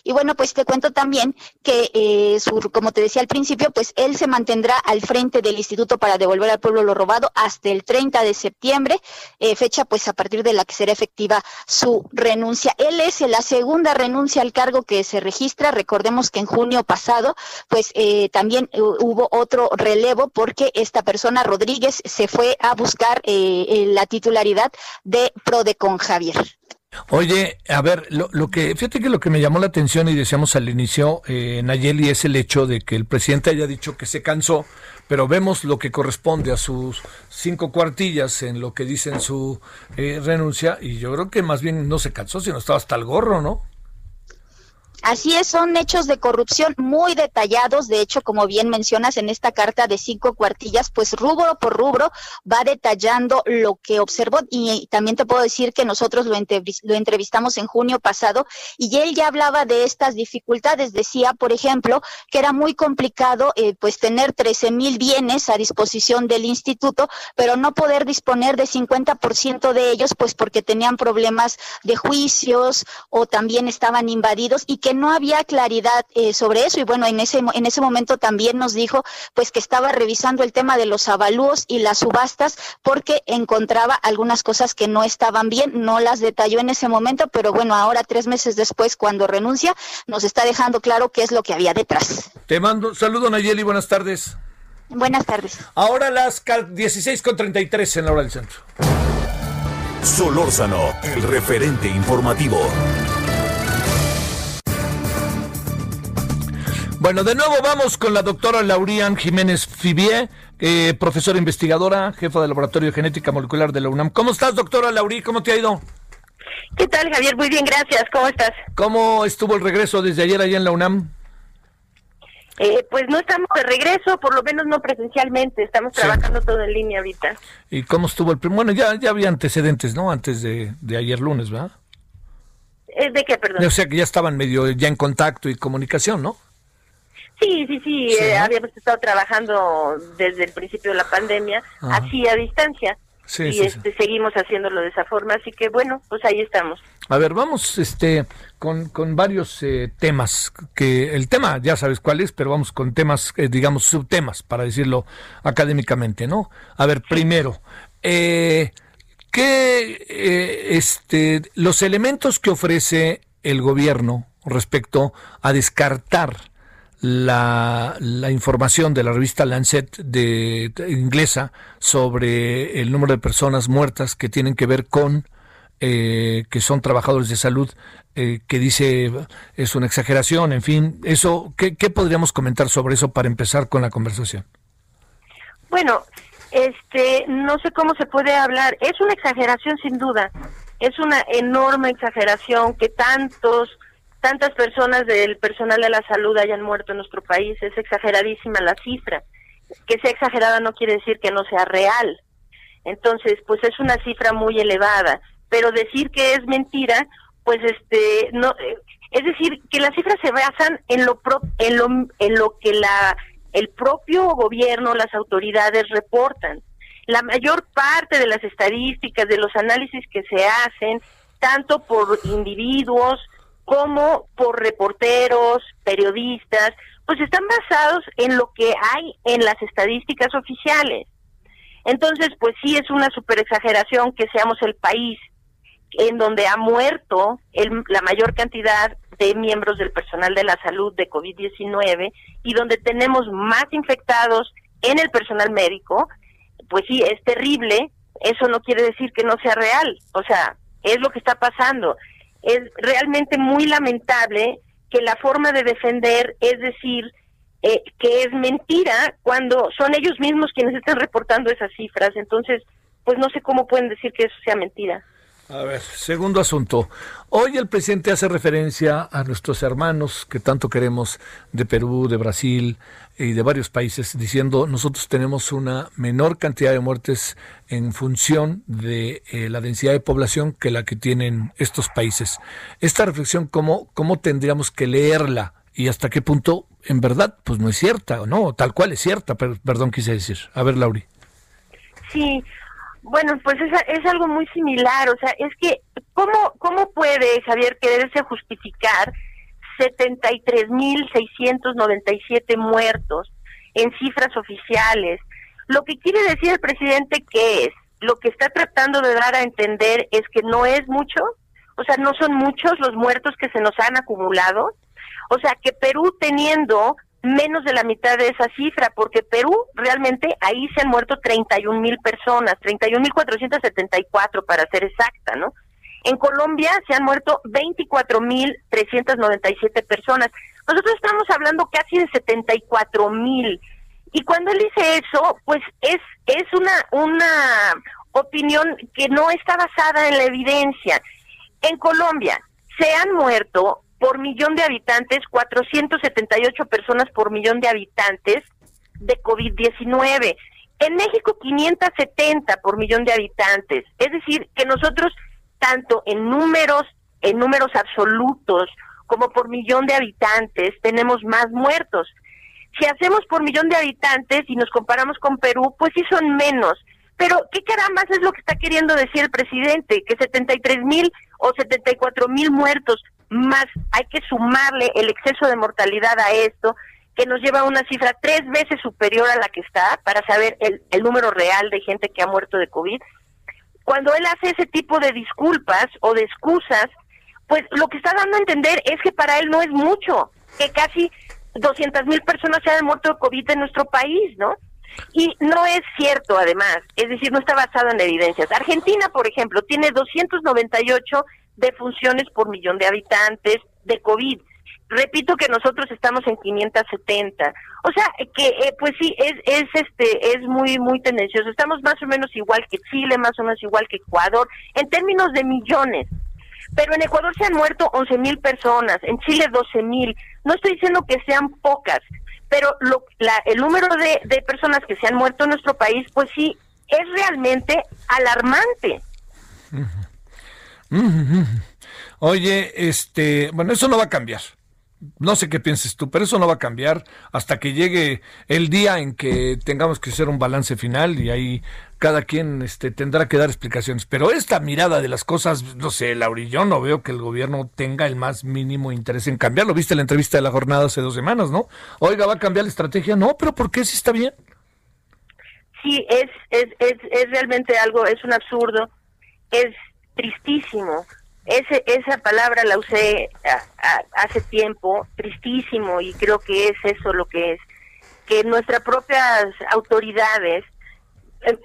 y bueno, pues te cuento también que, eh, como te decía al principio, pues él se mantendrá al frente del Instituto para devolver al pueblo lo robado hasta el 30 de septiembre, eh, fecha pues a partir de la que será efectiva su renuncia. Él es la segunda renuncia al cargo que se registra. Recordemos que en junio pasado, pues eh, también hubo otro relevo porque esta persona, Rodríguez, se fue a buscar la titularidad de Prodecon Javier. Oye, a ver, lo, que, fíjate que lo que me llamó la atención y decíamos al inicio, eh, Nayeli, es el hecho de que el presidente haya dicho que se cansó, pero vemos lo que corresponde a sus cinco cuartillas en lo que dice en su eh, renuncia, y yo creo que más bien no se cansó, sino estaba hasta el gorro, ¿no? Así es, son hechos de corrupción muy detallados. De hecho, como bien mencionas en esta carta de cinco cuartillas, pues rubro por rubro va detallando lo que observó. Y también te puedo decir que nosotros lo, entrevistamos en junio pasado y él ya hablaba de estas dificultades. Decía, por ejemplo, que era muy complicado eh, pues tener 13 mil bienes a disposición del instituto, pero no poder disponer de 50% de ellos, pues porque tenían problemas de juicios o también estaban invadidos y que no había claridad eh, sobre eso y bueno, en ese, en ese momento también nos dijo pues que estaba revisando el tema de los avalúos y las subastas porque encontraba algunas cosas que no estaban bien, no las detalló en ese momento, pero bueno, ahora tres meses después cuando renuncia nos está dejando claro qué es lo que había detrás. Te mando saludo Nayeli, buenas tardes. Buenas tardes. Ahora las 16 con 33 en la hora del centro. Solórzano, el referente informativo. Bueno, de nuevo vamos con la doctora Laurian Jiménez Fibier, eh, profesora investigadora, jefa del Laboratorio de Genética Molecular de la UNAM. ¿Cómo estás, doctora Laurí? ¿Cómo te ha ido? ¿Qué tal, Javier? Muy bien, gracias. ¿Cómo estás? ¿Cómo estuvo el regreso desde ayer allá en la UNAM? Eh, pues no estamos de regreso, por lo menos no presencialmente, estamos trabajando todo en línea ahorita. ¿Y cómo estuvo el Bueno, ya, ya había antecedentes, ¿no? Antes de, de ayer lunes, ¿verdad? Eh, ¿De qué, perdón? O sea que ya estaban medio ya en contacto y comunicación, ¿no? Sí, sí, sí, eh, habíamos estado trabajando desde el principio de la pandemia, así a distancia. y este, seguimos haciéndolo de esa forma, así que bueno, pues ahí estamos. A ver, vamos este con, con varios eh, temas, que el tema ya sabes cuál es, pero vamos con temas, eh, digamos, subtemas, para decirlo académicamente, ¿no? A ver, primero, eh, ¿qué, eh, este, los elementos que ofrece el gobierno respecto a descartar la, la, información de la revista Lancet de, inglesa sobre el número de personas muertas que tienen que ver con eh, que son trabajadores de salud, eh, que dice es una exageración, en fin, eso, ¿qué, ¿qué podríamos comentar sobre eso para empezar con la conversación? Bueno, este, no sé cómo se puede hablar, es una exageración sin duda, es una enorme exageración que tantos tantas personas del personal de la salud hayan muerto en nuestro país. Es exageradísima la cifra. Que sea exagerada no quiere decir que no sea real. Entonces, pues es una cifra muy elevada. Pero decir que es mentira, pues este, no, eh, es decir, que las cifras se basan en lo, en lo, en lo que la, el propio gobierno, las autoridades reportan. La mayor parte de las estadísticas, de los análisis que se hacen, tanto por individuos, como por reporteros, periodistas, pues están basados en lo que hay en las estadísticas oficiales. Entonces, pues sí es una super exageración que seamos el país en donde ha muerto la mayor cantidad de miembros del personal de la salud de COVID-19 y donde tenemos más infectados en el personal médico, pues sí, es terrible, eso no quiere decir que no sea real, o sea, es lo que está pasando es realmente muy lamentable que la forma de defender es decir eh, que es mentira cuando son ellos mismos quienes están reportando esas cifras. Entonces, pues no sé cómo pueden decir que eso sea mentira. A ver, segundo asunto. Hoy el presidente hace referencia a nuestros hermanos que tanto queremos de Perú, de Brasil y de varios países, diciendo nosotros tenemos una menor cantidad de muertes en función de eh, la densidad de población que la que tienen estos países. Esta reflexión, ¿cómo, ¿cómo tendríamos que leerla? Y hasta qué punto, en verdad, pues no es cierta, ¿no? Tal cual es cierta, pero, perdón, quise decir. A ver, Lauri. Sí, bueno, pues es, es algo muy similar, o sea, es que, ¿cómo, cómo puede, Javier, quererse justificar 73.697 muertos en cifras oficiales? Lo que quiere decir el presidente que es, lo que está tratando de dar a entender es que no es mucho, o sea, no son muchos los muertos que se nos han acumulado, o sea, que Perú teniendo menos de la mitad de esa cifra, porque Perú realmente ahí se han muerto 31 mil personas, 31 mil 474 para ser exacta, ¿no? En Colombia se han muerto 24 mil 397 personas. Nosotros estamos hablando casi de 74 mil. Y cuando él dice eso, pues es, es una, una opinión que no está basada en la evidencia. En Colombia se han muerto por millón de habitantes, 478 personas por millón de habitantes de COVID-19. En México 570 por millón de habitantes. Es decir, que nosotros tanto en números, en números absolutos, como por millón de habitantes, tenemos más muertos. Si hacemos por millón de habitantes y nos comparamos con Perú, pues sí son menos. Pero, ¿qué carambas es lo que está queriendo decir el presidente? Que 73 mil o 74 mil muertos más hay que sumarle el exceso de mortalidad a esto, que nos lleva a una cifra tres veces superior a la que está para saber el, el número real de gente que ha muerto de COVID. Cuando él hace ese tipo de disculpas o de excusas, pues lo que está dando a entender es que para él no es mucho, que casi 200 mil personas se han muerto de COVID en nuestro país, ¿no? Y no es cierto, además, es decir, no está basado en evidencias. Argentina, por ejemplo, tiene 298 defunciones por millón de habitantes de COVID. Repito que nosotros estamos en 570. O sea, que eh, pues sí es es este es muy muy tendencioso. Estamos más o menos igual que Chile, más o menos igual que Ecuador en términos de millones. Pero en Ecuador se han muerto 11 mil personas, en Chile 12 mil. No estoy diciendo que sean pocas, pero lo, la, el número de, de personas que se han muerto en nuestro país, pues sí, es realmente alarmante. Oye, este, bueno, eso no va a cambiar. No sé qué pienses tú, pero eso no va a cambiar hasta que llegue el día en que tengamos que hacer un balance final y ahí cada quien este, tendrá que dar explicaciones. Pero esta mirada de las cosas, no sé, Lauri, yo no veo que el gobierno tenga el más mínimo interés en cambiarlo. Viste la entrevista de la jornada hace dos semanas, ¿no? Oiga, ¿va a cambiar la estrategia? No, pero ¿por qué si está bien? Sí, es, es, es, es realmente algo, es un absurdo, es tristísimo ese, esa palabra la usé hace tiempo, tristísimo, y creo que es eso lo que es, que nuestras propias autoridades, eh,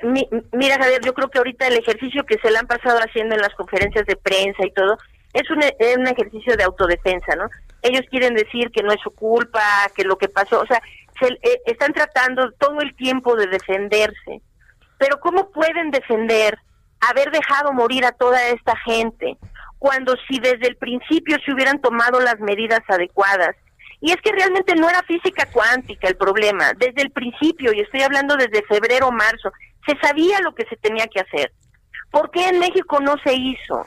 mira Javier, yo creo que ahorita el ejercicio que se le han pasado haciendo en las conferencias de prensa y todo, es un, es un ejercicio de autodefensa, ¿no? Ellos quieren decir que no es su culpa, que lo que pasó, o sea, se, eh, están tratando todo el tiempo de defenderse. Pero ¿cómo pueden defender haber dejado morir a toda esta gente? cuando si desde el principio se hubieran tomado las medidas adecuadas. Y es que realmente no era física cuántica el problema, desde el principio, y estoy hablando desde febrero o marzo, se sabía lo que se tenía que hacer. ¿Por qué en México no se hizo?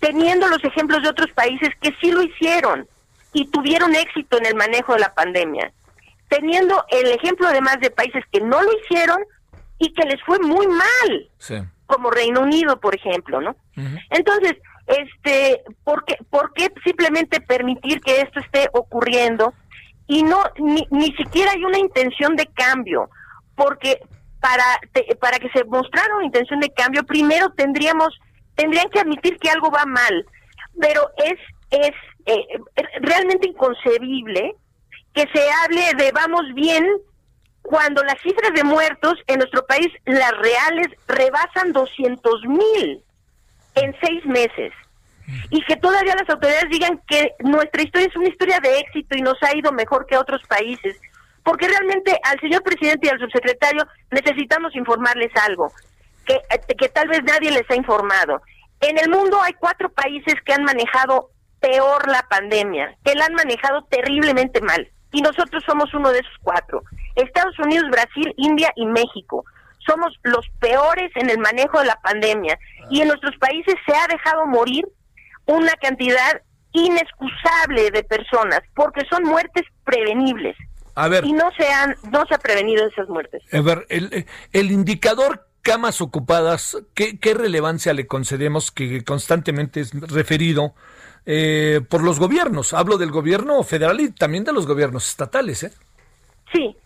Teniendo los ejemplos de otros países que sí lo hicieron y tuvieron éxito en el manejo de la pandemia. Teniendo el ejemplo además de países que no lo hicieron y que les fue muy mal, como Reino Unido, por ejemplo, ¿no? Entonces, este, ¿por qué, ¿por qué simplemente permitir que esto esté ocurriendo? Y no, ni, ni siquiera hay una intención de cambio, porque para, para que se mostrara una intención de cambio, primero tendríamos, tendrían que admitir que algo va mal, pero es, es eh, realmente inconcebible que se hable de vamos bien cuando las cifras de muertos en nuestro país, las reales, rebasan 200 mil en seis meses. Y que todavía las autoridades digan que nuestra historia es una historia de éxito y nos ha ido mejor que otros países. Porque realmente al señor presidente y al subsecretario necesitamos informarles algo, que, que tal vez nadie les ha informado. En el mundo hay cuatro países que han manejado peor la pandemia, que la han manejado terriblemente mal. Y nosotros somos uno de esos cuatro. Estados Unidos, Brasil, India y México somos los peores en el manejo de la pandemia y en nuestros países se ha dejado morir una cantidad inexcusable de personas porque son muertes prevenibles. A ver. Y no se han no se ha prevenido esas muertes. A ver, el, el indicador camas ocupadas, ¿qué, ¿qué, relevancia le concedemos que constantemente es referido eh, por los gobiernos? Hablo del gobierno federal y también de los gobiernos estatales, ¿eh? Sí,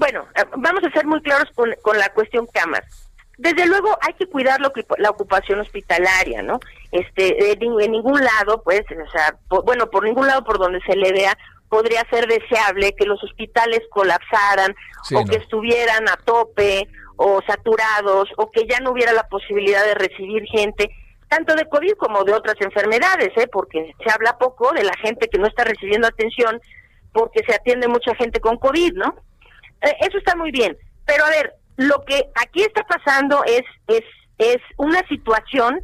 bueno, eh, vamos a ser muy claros con, la cuestión camas. Desde luego hay que cuidar lo que, la ocupación hospitalaria, ¿no? Este, en ningún lado, pues, o sea, bueno, por ningún lado por donde se le vea, podría ser deseable que los hospitales colapsaran o que estuvieran a tope o saturados o que ya no hubiera la posibilidad de recibir gente, tanto de COVID como de otras enfermedades, ¿eh? porque se habla poco de la gente que no está recibiendo atención porque se atiende mucha gente con COVID, ¿no? Eh, eso está muy bien, pero a ver, lo que aquí está pasando es, es, es una situación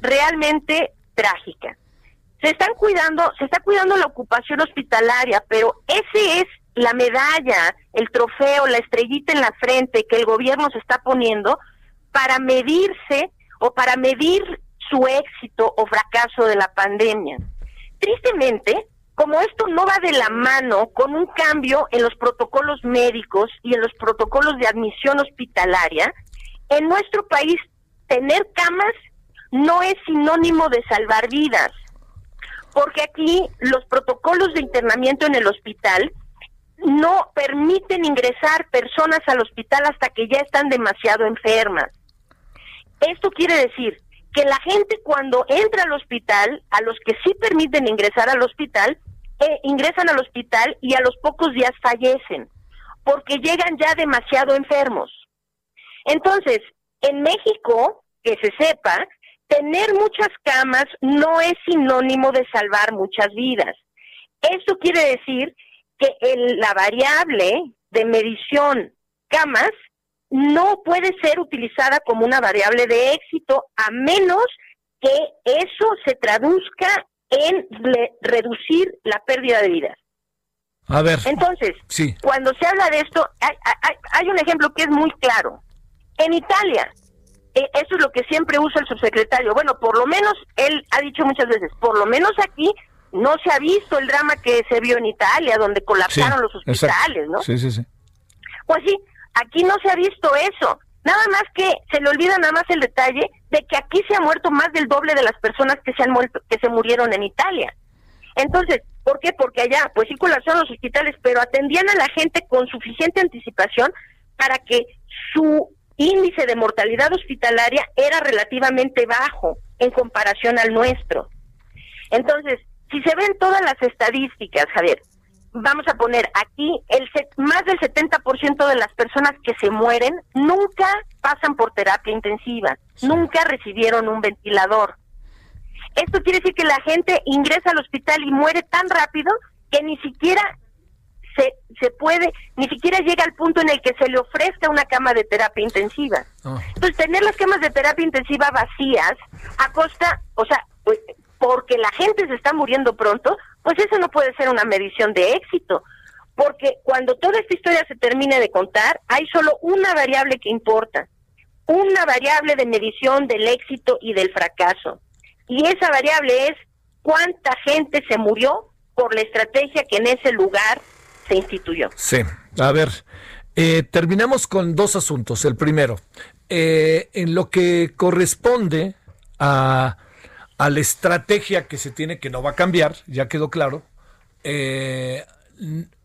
realmente trágica. Se están cuidando, se está cuidando la ocupación hospitalaria, pero ese es la medalla, el trofeo, la estrellita en la frente que el gobierno se está poniendo para medirse o para medir su éxito o fracaso de la pandemia. Tristemente, como esto no va de la mano con un cambio en los protocolos médicos y en los protocolos de admisión hospitalaria, en nuestro país tener camas no es sinónimo de salvar vidas, porque aquí los protocolos de internamiento en el hospital no permiten ingresar personas al hospital hasta que ya están demasiado enfermas. Esto quiere decir que la gente cuando entra al hospital, a los que sí permiten ingresar al hospital, eh, ingresan al hospital y a los pocos días fallecen, porque llegan ya demasiado enfermos. Entonces, en México, que se sepa, tener muchas camas no es sinónimo de salvar muchas vidas. Esto quiere decir que la variable de medición camas no puede ser utilizada como una variable de éxito a menos que eso se traduzca en reducir la pérdida de vidas. A ver. Entonces, sí. cuando se habla de esto, hay, hay, un ejemplo que es muy claro. En Italia, eh, eso es lo que siempre usa el subsecretario. Bueno, por lo menos él ha dicho muchas veces, por lo menos aquí no se ha visto el drama que se vio en Italia, donde colapsaron los hospitales, ¿no? Sí, sí, sí. Pues sí, aquí no se ha visto eso. Nada más que se le olvida nada más el detalle de que aquí se ha muerto más del doble de las personas que se han muerto, que se murieron en Italia. Entonces, ¿por qué? Porque allá, pues sí colapsaron los hospitales, pero atendían a la gente con suficiente anticipación para que su índice de mortalidad hospitalaria era relativamente bajo en comparación al nuestro. Entonces, si se ven todas las estadísticas, Javier, vamos a poner aquí, el más del 70% de las personas que se mueren nunca pasan por terapia intensiva, nunca recibieron un ventilador. Esto quiere decir que la gente ingresa al hospital y muere tan rápido que ni siquiera se, se puede, ni siquiera llega al punto en el que se le ofrezca una cama de terapia intensiva. Ah. Entonces, tener las camas de terapia intensiva vacías a costa, o sea, pues, porque la gente se está muriendo pronto, pues eso no puede ser una medición de éxito. Porque cuando toda esta historia se termine de contar, hay solo una variable que importa, una variable de medición del éxito y del fracaso. Y esa variable es cuánta gente se murió por la estrategia que en ese lugar se instituyó. Sí, a ver, eh, terminamos con dos asuntos. El primero, eh, en lo que corresponde a, a, la estrategia que se tiene, que no va a cambiar, ya quedó claro, eh,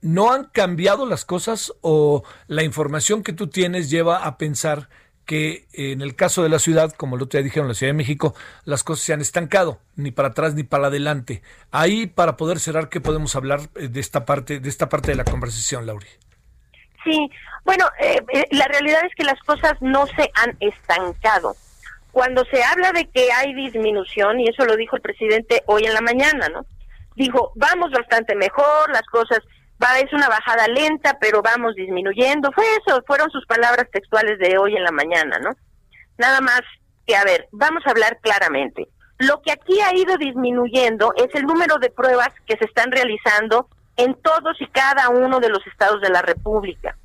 ¿no han cambiado las cosas o la información que tú tienes lleva a pensar que en el caso de la ciudad, como lo te dijeron, la Ciudad de México, las cosas se han estancado, ni para atrás ni para adelante. Ahí, para poder cerrar, ¿qué podemos hablar eh, de esta parte, de esta parte de la conversación, Lauri? Sí, bueno, eh, eh, la realidad es que las cosas no se han estancado. Cuando se habla de que hay disminución, y eso lo dijo el presidente hoy en la mañana, ¿no? Dijo, vamos bastante mejor, las cosas va es una bajada lenta, pero vamos disminuyendo. Fue eso, fueron sus palabras textuales de hoy en la mañana, ¿no? Nada más que, a ver, vamos a hablar claramente. Lo que aquí ha ido disminuyendo es el número de pruebas que se están realizando en todos y cada uno de los estados de la República.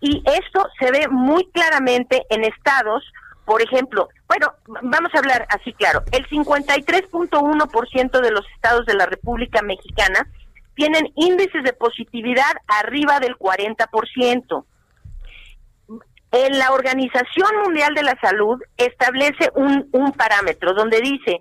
Y esto se ve muy claramente en estados, por ejemplo, bueno, vamos a hablar así claro, el 53.1% de los estados de la República Mexicana tienen índices de positividad arriba del 40%. En la Organización Mundial de la Salud establece un, parámetro donde dice,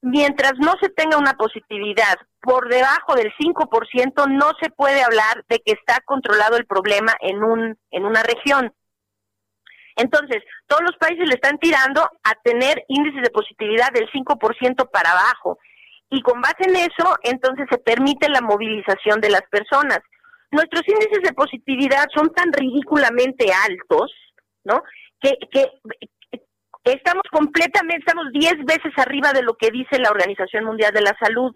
mientras no se tenga una positividad por debajo del 5%, no se puede hablar de que está controlado el problema en, un, en una región. Entonces, todos los países le están tirando a tener índices de positividad del 5% para abajo y con base en eso, entonces se permite la movilización de las personas. Nuestros índices de positividad son tan ridículamente altos, ¿no? Que, que estamos completamente, estamos 10 veces arriba de lo que dice la Organización Mundial de la Salud.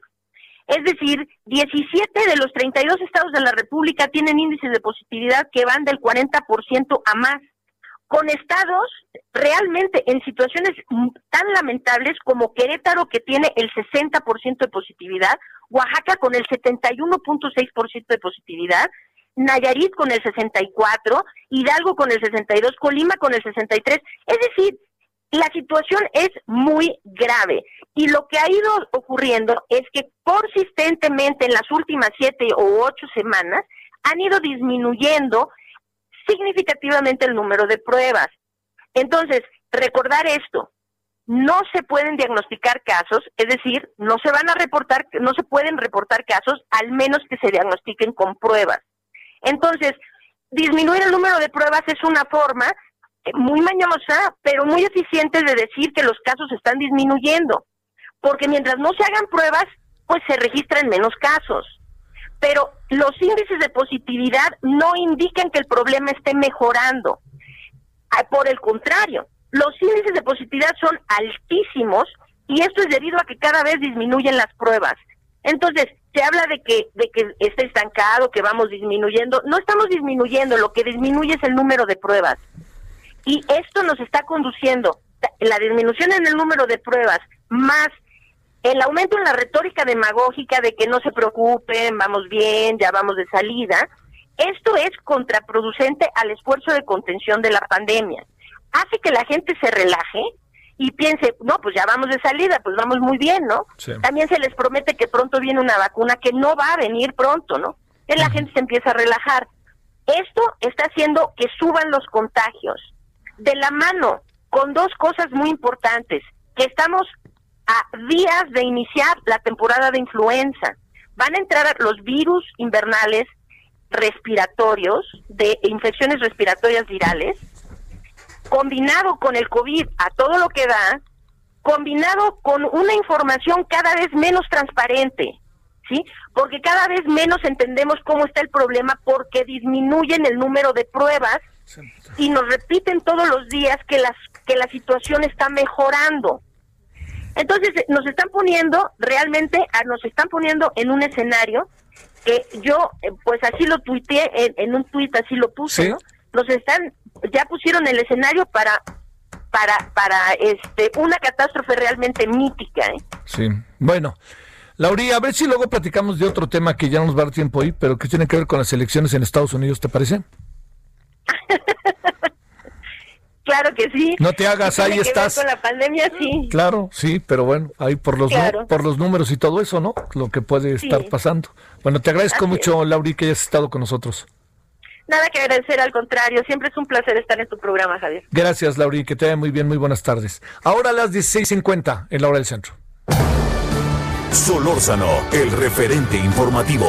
Es decir, 17 de los 32 estados de la República tienen índices de positividad que van del 40% a más con estados realmente en situaciones tan lamentables como Querétaro, que tiene el 60% de positividad, Oaxaca con el 71.6% de positividad, Nayarit con el 64, Hidalgo con el 62, Colima con el 63. Es decir, la situación es muy grave y lo que ha ido ocurriendo es que consistentemente en las últimas siete o ocho semanas han ido disminuyendo significativamente el número de pruebas. Entonces, recordar esto, no se pueden diagnosticar casos, es decir, no se van a reportar, no se pueden reportar casos al menos que se diagnostiquen con pruebas. Entonces, disminuir el número de pruebas es una forma eh, muy mañosa, pero muy eficiente de decir que los casos están disminuyendo, porque mientras no se hagan pruebas, pues se registran menos casos pero los índices de positividad no indican que el problema esté mejorando. Ah, por el contrario, los índices de positividad son altísimos y esto es debido a que cada vez disminuyen las pruebas. Entonces, se habla de que de que está estancado, que vamos disminuyendo. No estamos disminuyendo, lo que disminuye es el número de pruebas. Y esto nos está conduciendo, la disminución en el número de pruebas más el aumento en la retórica demagógica de que no se preocupen, vamos bien, ya vamos de salida, esto es contraproducente al esfuerzo de contención de la pandemia. Hace que la gente se relaje y piense, no, pues ya vamos de salida, pues vamos muy bien, ¿no? También se les promete que pronto viene una vacuna que no va a venir pronto, ¿no? Y la gente se empieza a relajar. Esto está haciendo que suban los contagios de la mano con dos cosas muy importantes, que estamos a días de iniciar la temporada de influenza. Van a entrar los virus invernales respiratorios, de infecciones respiratorias virales, combinado con el COVID a todo lo que da, combinado con una información cada vez menos transparente, ¿sí? Porque cada vez menos entendemos cómo está el problema porque disminuyen el número de pruebas y nos repiten todos los días que las que la situación está mejorando. Entonces eh, nos están poniendo realmente, nos están poniendo en un escenario que yo, eh, pues así lo tuiteé, en, un tuit así lo puse, ¿no? Nos están, ya pusieron el escenario para para para este una catástrofe realmente mítica. ¿eh? Sí, bueno. Lauría, a ver si luego platicamos de otro tema que ya no nos va a dar tiempo ahí, pero que tiene que ver con las elecciones en Estados Unidos, ¿te parece? Claro que sí. No te hagas, ahí estás. Con la pandemia, sí. Claro, sí, pero bueno, ahí por los, por los números y todo eso, ¿no? Lo que puede estar pasando. Bueno, te agradezco mucho, Lauri, que hayas estado con nosotros. Nada que agradecer, al contrario, siempre es un placer estar en tu programa, Javier. Gracias, Lauri, que te vaya muy bien, muy buenas tardes. Ahora a las 16.50 en la hora del centro. Solórzano, el referente informativo.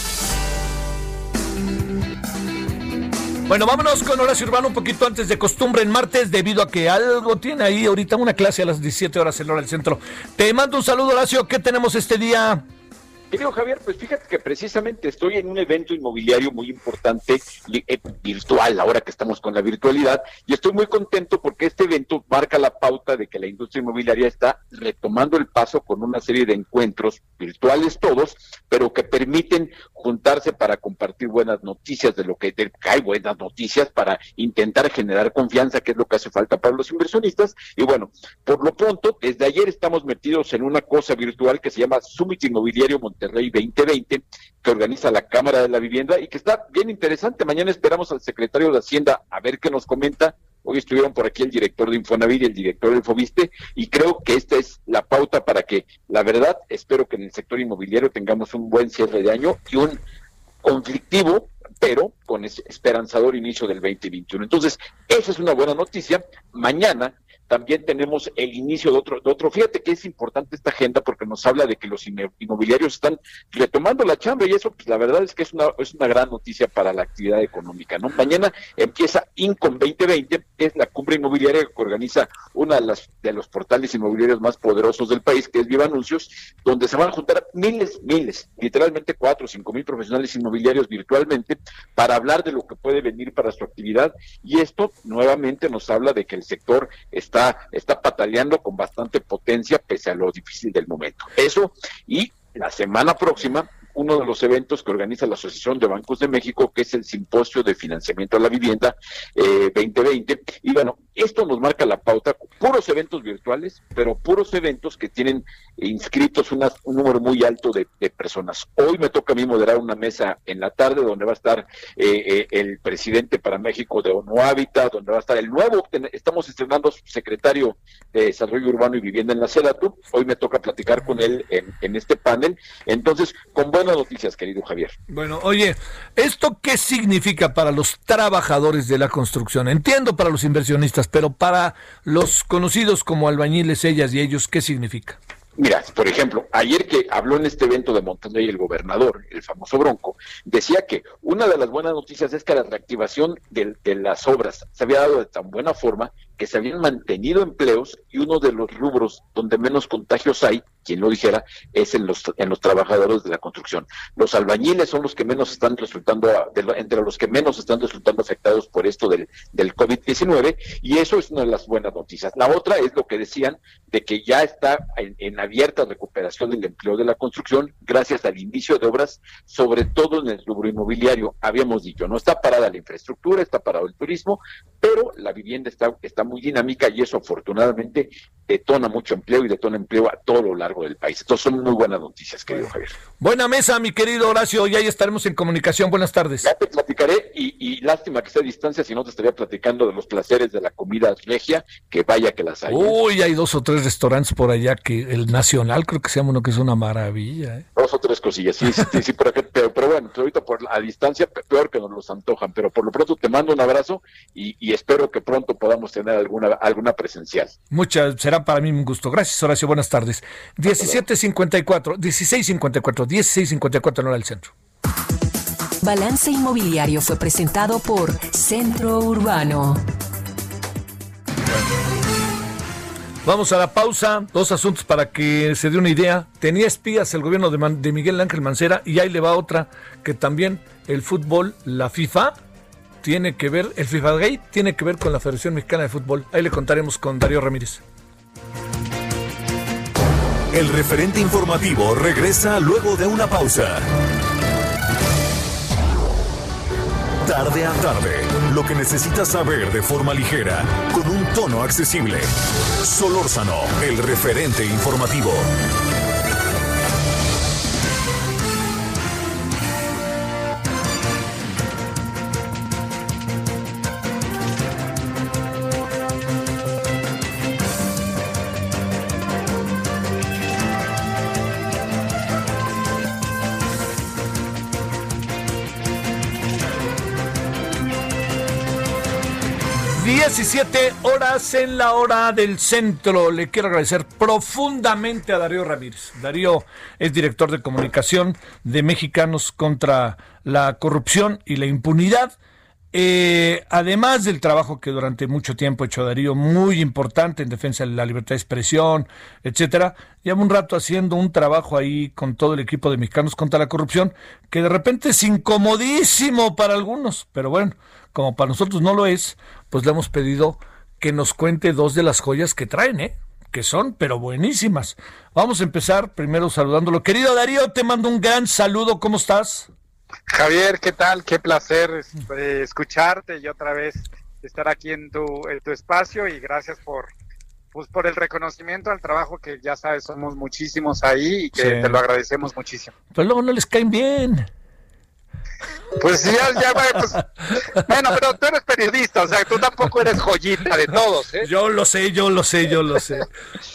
Bueno, vámonos con Horacio Urbano un poquito antes de costumbre en martes, debido a que algo tiene ahí ahorita una clase a las 17 horas en hora del centro. Te mando un saludo, Horacio. ¿Qué tenemos este día? Querido Javier, pues fíjate que precisamente estoy en un evento inmobiliario muy importante, eh, virtual, ahora que estamos con la virtualidad, y estoy muy contento porque este evento marca la pauta de que la industria inmobiliaria está retomando el paso con una serie de encuentros virtuales todos, pero que permiten juntarse para compartir buenas noticias de lo que, hay buenas noticias para intentar generar confianza, que es lo que hace falta para los inversionistas. Y bueno, por lo pronto, desde ayer estamos metidos en una cosa virtual que se llama Summit Inmobiliario Monterrey 2020 que organiza la Cámara de la Vivienda y que está bien interesante. Mañana esperamos al secretario de Hacienda a ver qué nos comenta. Hoy estuvieron por aquí el director de Infonavit y el director del Fobiste y creo que esta es la pauta para que, la verdad, espero que en el sector inmobiliario tengamos un buen cierre de año y un conflictivo, pero con esperanzador inicio del 2021. Entonces, esa es una buena noticia. Mañana también tenemos el inicio de otro, de otro. Fíjate que es importante esta agenda porque nos habla de que los inmobiliarios están retomando la chamba y eso, pues la verdad es que es una, es una gran noticia para la actividad económica, ¿no? Mañana empieza Incom 2020, que es la cumbre inmobiliaria que organiza una de las de los portales inmobiliarios más poderosos del país, que es Viva Anuncios, donde se van a juntar miles, miles, literalmente cuatro o cinco mil profesionales inmobiliarios virtualmente para hablar de lo que puede venir para su actividad y esto nuevamente nos habla de que el sector está está, pataleando con bastante potencia pese a lo difícil del momento. Eso y la semana próxima uno de los eventos que organiza la Asociación de Bancos de México, que es el Simposio de Financiamiento a la Vivienda 2020. Eh, y bueno, esto nos marca la pauta, puros eventos virtuales, pero puros eventos que tienen inscritos un número muy alto de, personas. Hoy me toca a mí moderar una mesa en la tarde donde va a estar eh, eh, el presidente para México de ONU Habitat, donde va a estar el nuevo, estamos estrenando secretario de Desarrollo Urbano y Vivienda en la CEDATU. Hoy me toca platicar con él en, en este panel. Entonces, con buenas noticias, querido Javier. Bueno, oye, ¿esto qué significa para los trabajadores de la construcción? Entiendo para los inversionistas, pero para los conocidos como albañiles, ellas y ellos, ¿qué significa? Mira, por ejemplo, ayer que habló en este evento de Monterrey el gobernador, el famoso Bronco, decía que una de las buenas noticias es que la reactivación de, de, las obras se había dado de tan buena forma que se habían mantenido empleos y uno de los rubros donde menos contagios hay quien lo dijera, es en los, en los trabajadores de la construcción. Los albañiles son los que menos están resultando, entre los que menos están resultando afectados por esto del, del COVID-19, y eso es una de las buenas noticias. La otra es lo que decían de que ya está en, abierta recuperación del empleo de la construcción gracias al inicio de obras, sobre todo en el rubro inmobiliario. Habíamos dicho, no está parada la infraestructura, está parado el turismo, pero la vivienda está, está muy dinámica y eso afortunadamente detona mucho empleo y detona empleo a todo lo largo del país. Entonces son muy buenas noticias, querido Javier. Buena mesa, mi querido Horacio, y ahí estaremos en comunicación. Buenas tardes. Ya te platicaré y, lástima que sea a distancia, si no te estaría platicando de los placeres de la comida regia, que vaya que las hay. Uy, hay dos o tres restaurantes por allá que el Nacional creo que se llama uno que es una maravilla. ¿eh? Dos o tres cosillas, sí, sí, sí, pero, pero, bueno, ahorita por, a distancia peor que nos los antojan, pero por lo pronto te mando un abrazo y, y espero que pronto podamos tener alguna, alguna presencial. Muchas, será para mí un gusto. Gracias, Horacio. Buenas tardes. 1754, 1654, 1654 en hora del centro. Balance Inmobiliario fue presentado por Centro Urbano. Vamos a la pausa. Dos asuntos para que se dé una idea. Tenía espías el gobierno de, de Miguel Ángel Mancera y ahí le va otra que también el fútbol, la FIFA, tiene que ver, el FIFA Gate tiene que ver con la Federación Mexicana de Fútbol. Ahí le contaremos con Darío Ramírez. El referente informativo regresa luego de una pausa. Tarde a tarde, lo que necesitas saber de forma ligera, con un tono accesible. Solórzano, el referente informativo. 17 horas en la hora del centro. Le quiero agradecer profundamente a Darío Ramírez. Darío es director de comunicación de Mexicanos contra la corrupción y la impunidad. Eh, además del trabajo que durante mucho tiempo ha hecho Darío, muy importante en defensa de la libertad de expresión, etcétera, lleva un rato haciendo un trabajo ahí con todo el equipo de Mexicanos contra la corrupción, que de repente es incomodísimo para algunos, pero bueno, como para nosotros no lo es, pues le hemos pedido que nos cuente dos de las joyas que traen, ¿eh? que son, pero buenísimas. Vamos a empezar primero saludándolo. Querido Darío, te mando un gran saludo, ¿cómo estás? Javier, ¿qué tal? Qué placer eh, escucharte y otra vez estar aquí en tu, en tu espacio y gracias por, pues por el reconocimiento al trabajo que ya sabes, somos muchísimos ahí y que te lo agradecemos muchísimo. Pero luego no les caen bien. Pues ya, ya, pues, bueno, pero tú eres periodista, o sea, tú tampoco eres joyita de todos, ¿eh? Yo lo sé, yo lo sé, yo lo sé.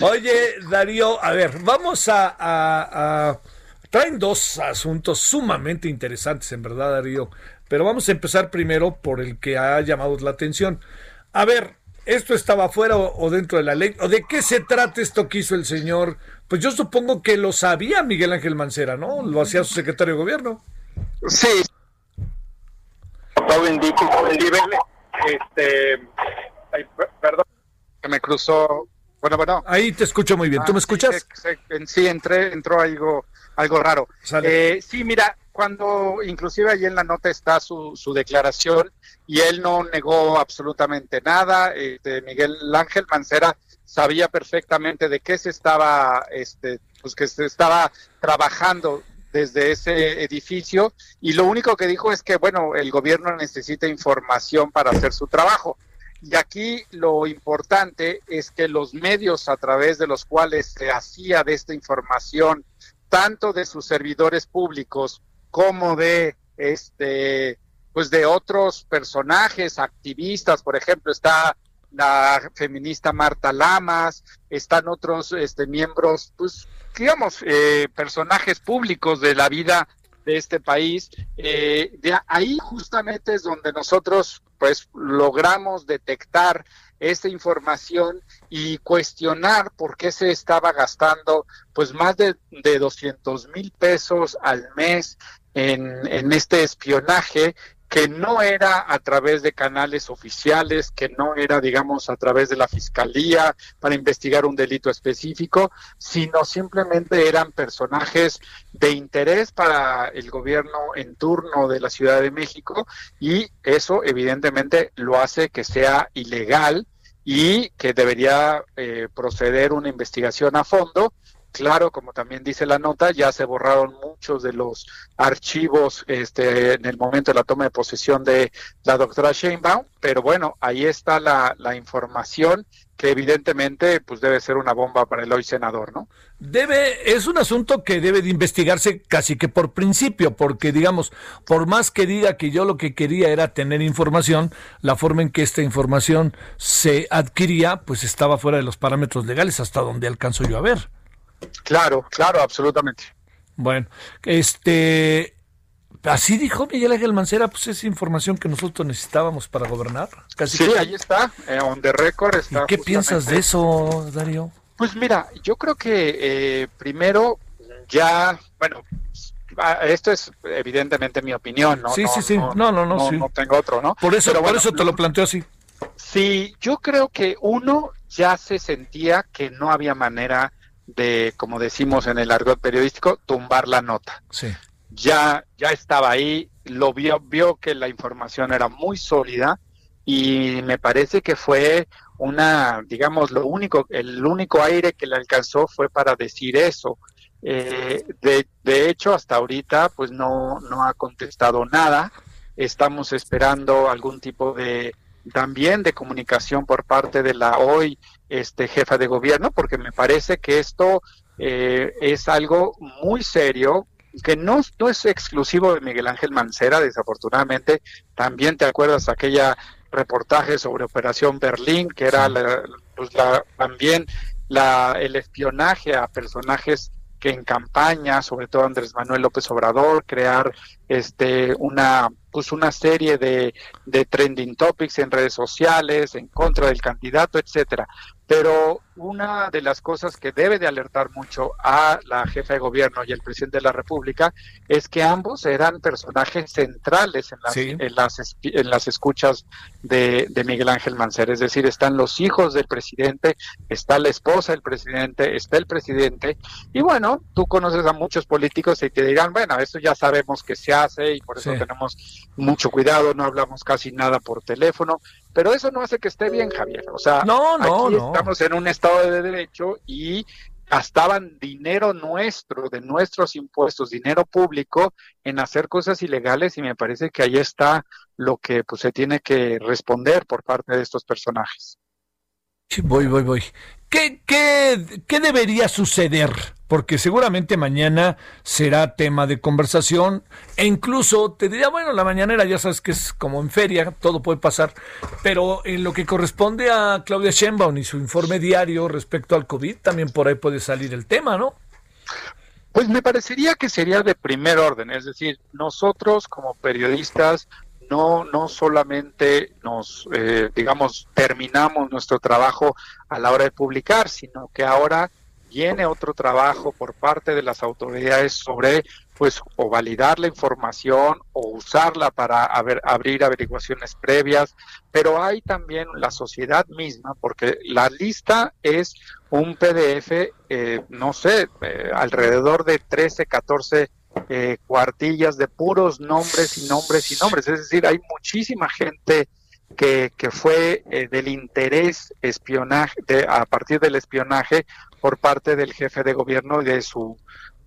Oye, Darío, a ver, vamos a, a, Traen dos asuntos sumamente interesantes, en verdad, Darío, pero vamos a empezar primero por el que ha llamado la atención. A ver, ¿esto estaba fuera o, dentro de la ley? ¿O de qué se trata esto que hizo el señor? Pues yo supongo que lo sabía Miguel Ángel Mancera, ¿no? Lo hacía su secretario de gobierno. Sí. Este, perdón, que me cruzó. Bueno, bueno. Ahí te escucho muy bien. ¿Tú me ah, escuchas? Sí, entré, entró algo, algo raro. Eh, sí, mira, cuando inclusive ahí en la nota está su, su declaración y él no negó absolutamente nada. Este, Miguel Ángel Mancera sabía perfectamente de qué se estaba, este, pues que se estaba trabajando desde ese edificio y lo único que dijo es que, bueno, el gobierno necesita información para hacer su trabajo. Y aquí lo importante es que los medios a través de los cuales se hacía de esta información, tanto de sus servidores públicos como de este pues de otros personajes activistas, por ejemplo, está la feminista Marta Lamas, están otros este, miembros, pues digamos, eh, personajes públicos de la vida de este país. Eh, de ahí justamente es donde nosotros pues logramos detectar esa información y cuestionar por qué se estaba gastando pues más de, de 200 mil pesos al mes en, en, este espionaje que no era a través de canales oficiales, que no era, digamos, a través de la fiscalía para investigar un delito específico, sino simplemente eran personajes de interés para el gobierno en turno de la Ciudad de México y eso evidentemente lo hace que sea ilegal y que debería eh, proceder una investigación a fondo Claro, como también dice la nota, ya se borraron muchos de los archivos este, en el momento de la toma de posesión de la doctora Sheinbaum, pero bueno, ahí está la, la información que evidentemente pues debe ser una bomba para el hoy senador, ¿no? Debe, es un asunto que debe de investigarse casi que por principio, porque digamos, por más que diga que yo lo que quería era tener información, la forma en que esta información se adquiría, pues estaba fuera de los parámetros legales hasta donde alcanzo yo a ver. Claro, claro, absolutamente. Bueno, este, así dijo Miguel Ángel Mancera, pues es información que nosotros necesitábamos para gobernar. Casi sí, ahí está, eh, on the record está. ¿Qué piensas de eso, Darío? Pues mira, yo creo que eh, primero ya, bueno, ah, esto es evidentemente mi opinión, ¿no? Sí, sí, sí, no, no, no, no, no tengo otro, ¿no? Por eso, por eso te lo planteo así. Sí, yo creo que uno ya se sentía que no había manera de, como decimos en el argot periodístico, tumbar la nota. Sí. Ya, ya estaba ahí, lo vio, vio que la información era muy sólida y me parece que fue una, digamos, lo único, el único aire que le alcanzó fue para decir eso. Eh, de, de hecho, hasta ahorita, pues no, no ha contestado nada. Estamos esperando algún tipo de, también de comunicación por parte de la hoy este, jefa de gobierno, porque me parece que esto eh, es algo muy serio, que no, no es exclusivo de Miguel Ángel Mancera, desafortunadamente. También te acuerdas aquella reportaje sobre Operación Berlín, que era pues la, también la, el espionaje a personajes que en campaña, sobre todo Andrés Manuel López Obrador, crear este una pues una serie de, de trending topics en redes sociales en contra del candidato, etcétera. Pero una de las cosas que debe de alertar mucho a la jefa de gobierno y el presidente de la República es que ambos eran personajes centrales en las, en las, en las escuchas de, de, Miguel Ángel Mancera. Es decir, están los hijos del presidente, está la esposa del presidente, está el presidente. Y bueno, tú conoces a muchos políticos y te dirán, bueno, eso ya sabemos que se hace y por eso tenemos mucho cuidado, no hablamos casi nada por teléfono pero eso no hace que esté bien, Javier. O sea, no, no, aquí estamos en un estado de derecho y gastaban dinero nuestro, de nuestros impuestos, dinero público, en hacer cosas ilegales y me parece que ahí está lo que pues, se tiene que responder por parte de estos personajes. Voy, voy, voy. ¿Qué, qué, qué debería suceder? Porque seguramente mañana será tema de conversación e incluso te diría, bueno, la mañanera ya sabes que es como en feria, todo puede pasar, pero en lo que corresponde a Claudia Sheinbaum y su informe diario respecto al COVID, también por ahí puede salir el tema, ¿no? Pues me parecería que sería de primer orden, es decir, nosotros como periodistas no, no solamente nos, eh, digamos, terminamos nuestro trabajo a la hora de publicar, sino que ahora viene otro trabajo por parte de las autoridades sobre pues o validar la información o usarla para abrir averiguaciones previas, pero hay también la sociedad misma, porque la lista es un PDF, eh, no sé, eh, alrededor de 13, 14 eh, cuartillas de puros nombres y nombres y nombres. Es decir, hay muchísima gente que, que fue eh, del interés espionaje, de, a partir del espionaje por parte del jefe de gobierno y de su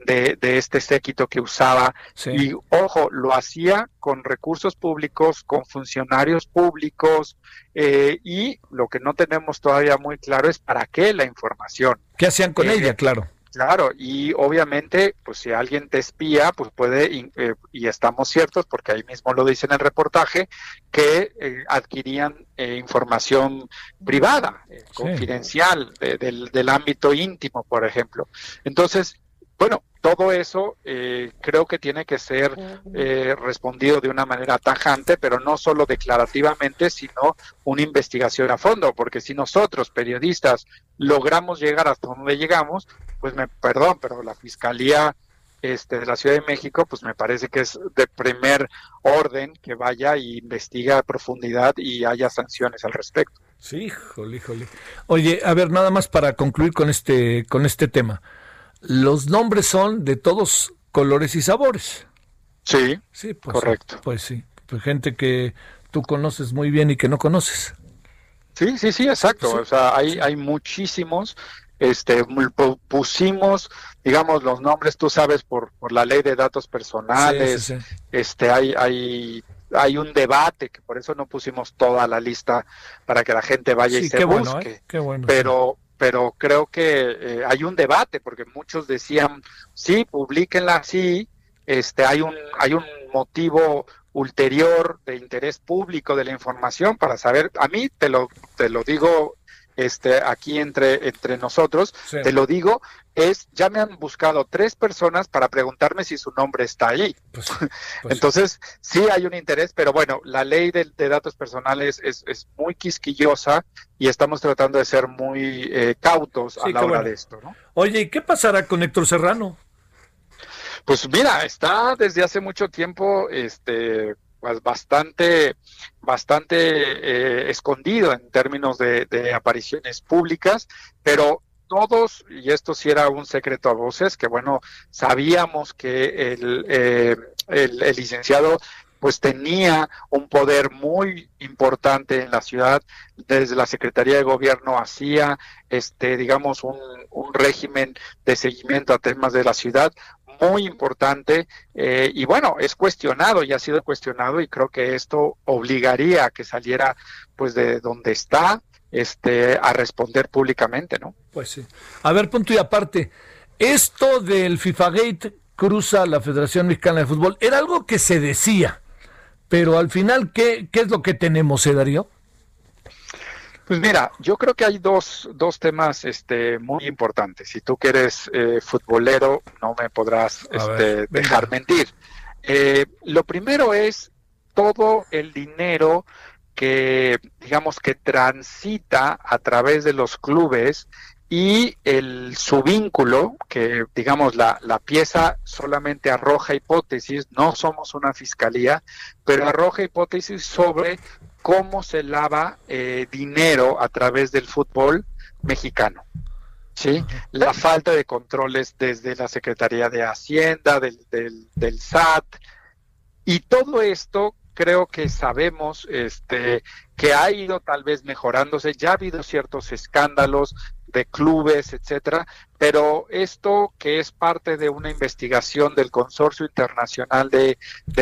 de, de este séquito que usaba. Y ojo, lo hacía con recursos públicos, con funcionarios públicos, eh, y lo que no tenemos todavía muy claro es para qué la información. ¿Qué hacían con ella? Claro. Claro, y obviamente, pues si alguien te espía, pues puede, eh, y estamos ciertos, porque ahí mismo lo dice en el reportaje, que eh, adquirían eh, información privada, confidencial, del, del ámbito íntimo, por ejemplo. Entonces, bueno, todo eso eh, creo que tiene que ser eh, respondido de una manera tajante, pero no solo declarativamente, sino una investigación a fondo, porque si nosotros, periodistas, logramos llegar hasta donde llegamos, pues me perdón, pero la fiscalía este, de la Ciudad de México, pues me parece que es de primer orden que vaya y investiga a profundidad y haya sanciones al respecto. Sí, híjole, híjole. Oye, a ver, nada más para concluir con este, con este tema. Los nombres son de todos colores y sabores. Sí, sí pues, correcto. Pues sí, pues gente que tú conoces muy bien y que no conoces. Sí, sí, sí, exacto. o sea, hay, hay muchísimos. Este, pusimos, digamos, los nombres, tú sabes, por, por la ley de datos personales. este, hay, hay, hay un debate, que por eso no pusimos toda la lista para que la gente vaya y se busque. ¿eh? qué bueno, pero, pero creo que eh, hay un debate, porque muchos decían, sí, publíquenla así, este, hay un, hay un motivo ulterior de interés público de la información para saber, a mí te lo, te lo digo este, aquí entre, entre nosotros, te lo digo, es, ya me han buscado tres personas para preguntarme si su nombre está ahí. Pues, pues Entonces, sí hay un interés, pero bueno, la ley de, datos personales es, es, muy quisquillosa y estamos tratando de ser muy eh, cautos a la hora de esto. ¿no? Oye, ¿y qué pasará con Héctor Serrano? Pues mira, está desde hace mucho tiempo, este, bastante, bastante eh, escondido en términos de, apariciones públicas, pero todos, y esto sí era un secreto a voces, que bueno, sabíamos que el, eh, el, licenciado pues tenía un poder muy importante en la ciudad. Desde la Secretaría de Gobierno hacía, este, digamos, un régimen de seguimiento a temas de la ciudad muy importante eh, y bueno, es cuestionado y ha sido cuestionado y creo que esto obligaría a que saliera pues de donde está este a responder públicamente, ¿no? Pues sí. A ver, punto y aparte, esto del FIFA Gate cruza la Federación Mexicana de Fútbol, era algo que se decía, pero al final, ¿qué, qué es lo que tenemos, eh, Darío? Pues mira, yo creo que hay dos, dos temas este, muy importantes. Si tú que eres eh, futbolero, no me podrás este, dejar mentir. Eh, lo primero es todo el dinero que, digamos, que transita a través de los clubes y el su vínculo, que digamos la, la pieza solamente arroja hipótesis, no somos una fiscalía, pero arroja hipótesis sobre cómo se lava eh, dinero a través del fútbol mexicano. ¿sí? La falta de controles desde la Secretaría de Hacienda, del, del, SAT, y todo esto creo que sabemos este, que ha ido tal vez mejorándose, ya ha habido ciertos escándalos, de clubes, etcétera, pero esto que es parte de una investigación del Consorcio Internacional de,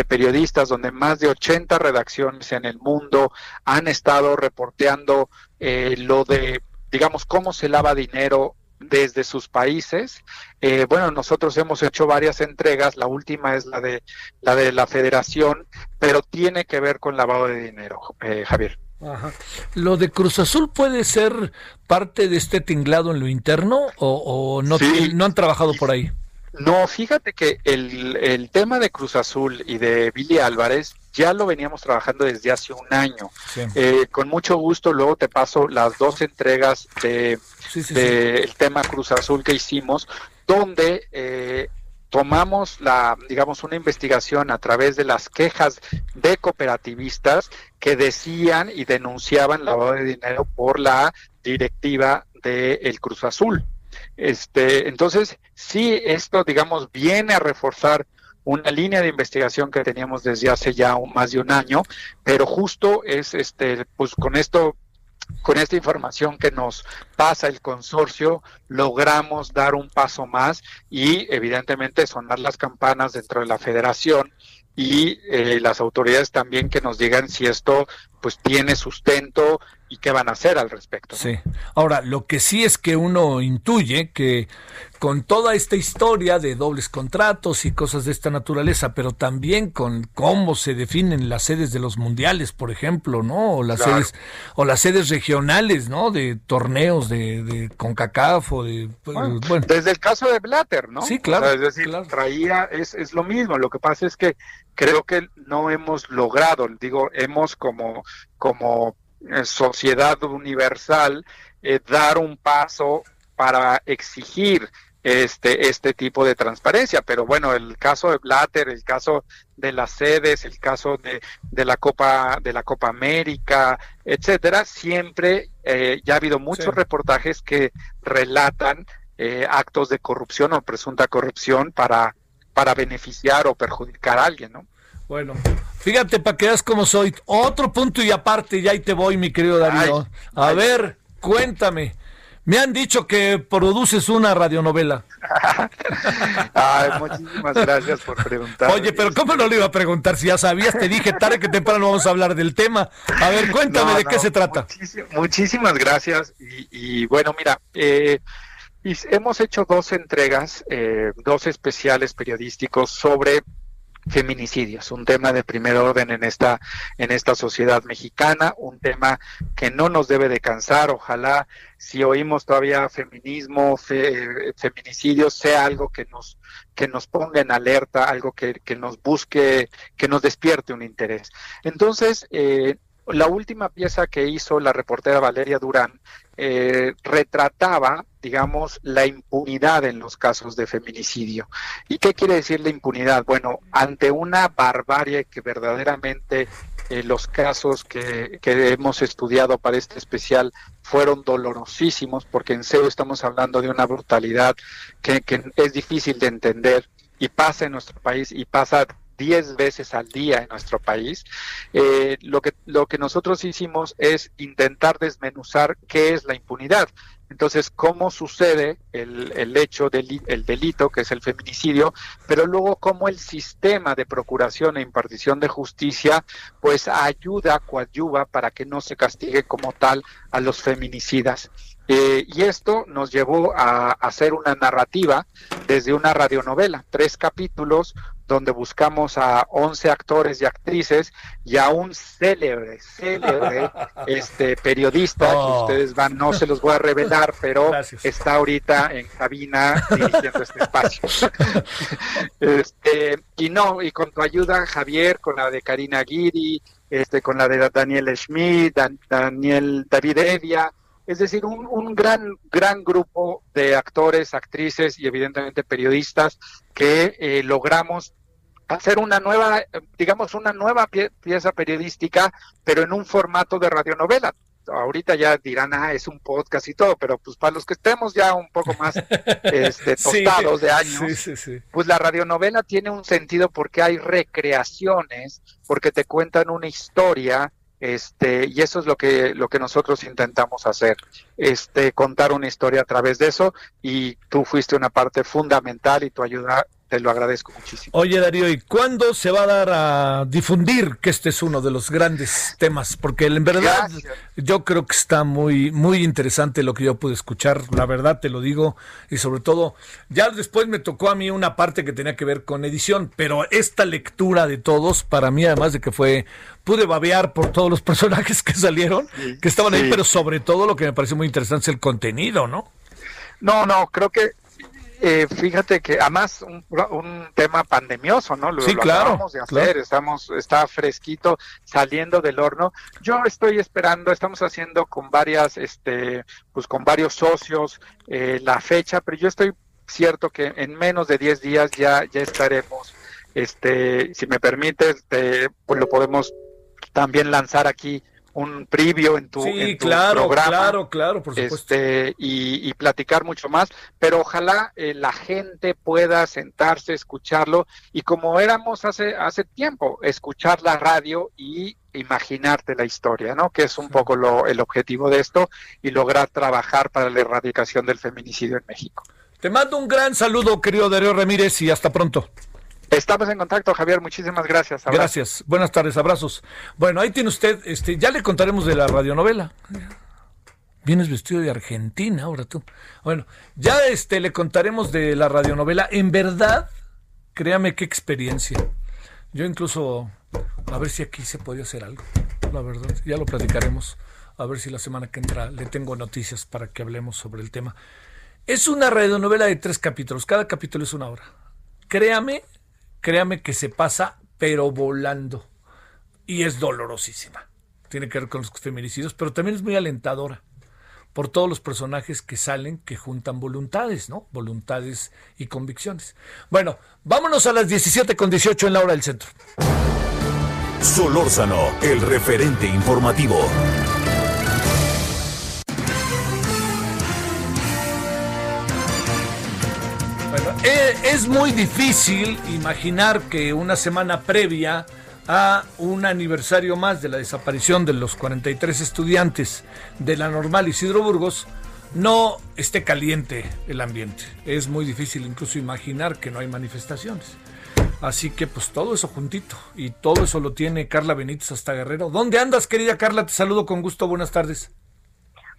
Periodistas, donde más de 80 redacciones en el mundo han estado reporteando eh, lo de, digamos, cómo se lava dinero desde sus países. Eh, bueno, nosotros hemos hecho varias entregas, la última es la de la de la Federación, pero tiene que ver con lavado de dinero, eh, Javier. Ajá. ¿Lo de Cruz Azul puede ser parte de este tinglado en lo interno o, no, no han trabajado por ahí? No, fíjate que el, el, tema de Cruz Azul y de Billy Álvarez ya lo veníamos trabajando desde hace un año. Eh, con mucho gusto luego te paso las dos entregas de, el tema Cruz Azul que hicimos, donde eh, tomamos la, digamos, una investigación a través de las quejas de cooperativistas que decían y denunciaban lavado de dinero por la directiva del el Cruz Azul. Este, entonces, sí, esto, digamos, viene a reforzar una línea de investigación que teníamos desde hace ya más de un año, pero justo es, este, pues con esto con esta información que nos pasa el consorcio, logramos dar un paso más y evidentemente sonar las campanas dentro de la federación y eh, las autoridades también que nos digan si esto pues tiene sustento y qué van a hacer al respecto. Sí. Ahora, lo que sí es que uno intuye que con toda esta historia de dobles contratos y cosas de esta naturaleza, pero también con cómo se definen las sedes de los mundiales, por ejemplo, ¿no? O las sedes o las sedes regionales, ¿no? De torneos de, de CONCACAF o de pues, bueno, desde el caso de Blatter, ¿no? Sí, claro. es decir, traía es es lo mismo, lo que pasa es que creo que no hemos logrado, digo, hemos como como sociedad universal eh, dar un paso para exigir este, este tipo de transparencia. Pero bueno, el caso de Blatter, el caso de las sedes, el caso de, de la Copa, de la Copa América, etcétera, siempre eh, ya ha habido muchos reportajes que relatan eh, actos de corrupción o presunta corrupción para, para beneficiar o perjudicar a alguien, ¿no? Bueno, fíjate para que veas cómo soy. Otro punto y aparte, ya ahí te voy, mi querido Darío. a ver, cuéntame. Me han dicho que produces una radionovela. Ay, muchísimas gracias por preguntar. Oye, pero ¿cómo no le iba a preguntar? Si ya sabías, te dije tarde que temprano vamos a hablar del tema. A ver, cuéntame de qué se trata. muchísimas gracias. Y, bueno, mira, eh, hemos hecho dos entregas, eh, dos especiales periodísticos sobre feminicidios, un tema de primer orden en esta en esta sociedad mexicana, un tema que no nos debe de cansar, ojalá si oímos todavía feminismo, feminicidios sea algo que nos que nos ponga en alerta, algo que, que nos busque, que nos despierte un interés. Entonces, eh, la última pieza que hizo la reportera Valeria Durán eh, retrataba, digamos, la impunidad en los casos de feminicidio. ¿Y qué quiere decir la impunidad? Bueno, ante una barbarie que verdaderamente eh, los casos que, que, hemos estudiado para este especial fueron dolorosísimos, porque en serio estamos hablando de una brutalidad que, que es difícil de entender y pasa en nuestro país y pasa 10 veces al día en nuestro país. Eh, lo, que, lo que nosotros hicimos es intentar desmenuzar qué es la impunidad. Entonces, cómo sucede el, hecho del el delito, que es el feminicidio, pero luego cómo el sistema de procuración e impartición de justicia, pues ayuda, coadyuva para que no se castigue como tal a los feminicidas. Eh, y esto nos llevó a hacer una narrativa desde una radionovela, tres capítulos donde buscamos a 11 actores y actrices y a un célebre, célebre este, periodista que oh. ustedes van, no se los voy a revelar, pero está ahorita en cabina dirigiendo este espacio. este, y no, y con tu ayuda, Javier, con la de Karina Guiri, este, con la de Daniel Schmidt, Daniel David Evia, es decir, un, un, gran, gran grupo de actores, actrices y evidentemente periodistas que eh, logramos hacer una nueva, digamos, una nueva pieza periodística, pero en un formato de radionovela. Ahorita ya dirán, ah, es un podcast y todo, pero pues para los que estemos ya un poco más este, tostados de años, pues la radionovela tiene un sentido porque hay recreaciones, porque te cuentan una historia, este y eso es lo que lo que nosotros intentamos hacer este contar una historia a través de eso y tú fuiste una parte fundamental y tu ayuda te lo agradezco muchísimo. Oye Darío, ¿y cuándo se va a dar a difundir que este es uno de los grandes temas? Porque en verdad yo creo que está muy, muy interesante lo que yo pude escuchar, la verdad te lo digo, y sobre todo, ya después me tocó a mí una parte que tenía que ver con edición, pero esta lectura de todos, para mí además de que fue, pude babear por todos los personajes que salieron, que estaban ahí, pero sobre todo lo que me pareció muy interesante es el contenido, ¿no? No, no, creo que eh, fíjate que además un, un, tema pandemioso, ¿no? Lo, sí, claro, de hacer, estamos, está fresquito, saliendo del horno. Yo estoy esperando, estamos haciendo con varias, este, pues con varios socios eh, la fecha, pero yo estoy cierto que en menos de 10 días ya, ya estaremos, este, si me permites, pues lo podemos también lanzar aquí un previo en tu, sí, claro, Claro, claro, por supuesto. Este, y, platicar mucho más, pero ojalá eh, la gente pueda sentarse, escucharlo y como éramos hace, hace tiempo, escuchar la radio y imaginarte la historia, ¿no? Que es un poco lo, el objetivo de esto y lograr trabajar para la erradicación del feminicidio en México. Te mando un gran saludo, querido Darío Ramírez, y hasta pronto. Estamos en contacto, Javier. Muchísimas gracias. Gracias. Buenas tardes, abrazos. Bueno, ahí tiene usted, este, ya le contaremos de la radionovela. Vienes vestido de Argentina ahora tú. Bueno, ya este le contaremos de la radionovela. En verdad, créame qué experiencia. Yo incluso a ver si aquí se podía hacer algo. La verdad, ya lo platicaremos. A ver si la semana que entra le tengo noticias para que hablemos sobre el tema. Es una radionovela de tres capítulos. Cada capítulo es una hora. Créame créame que se pasa, pero volando. Y es dolorosísima. Tiene que ver con los feminicidios, pero también es muy alentadora. por todos los personajes que salen, que juntan voluntades, ¿no? Voluntades y convicciones. Bueno, vámonos a las 17 con 18 en la hora del centro. Solórzano, el referente informativo. Es muy difícil imaginar que una semana previa a un aniversario más de la desaparición de los 43 estudiantes de la normal Isidro Burgos, no esté caliente el ambiente. Es muy difícil incluso imaginar que no hay manifestaciones. Así que pues todo eso juntito y todo eso lo tiene Carla Benítez hasta Guerrero. ¿Dónde andas, querida Carla? Te saludo con gusto. Buenas tardes.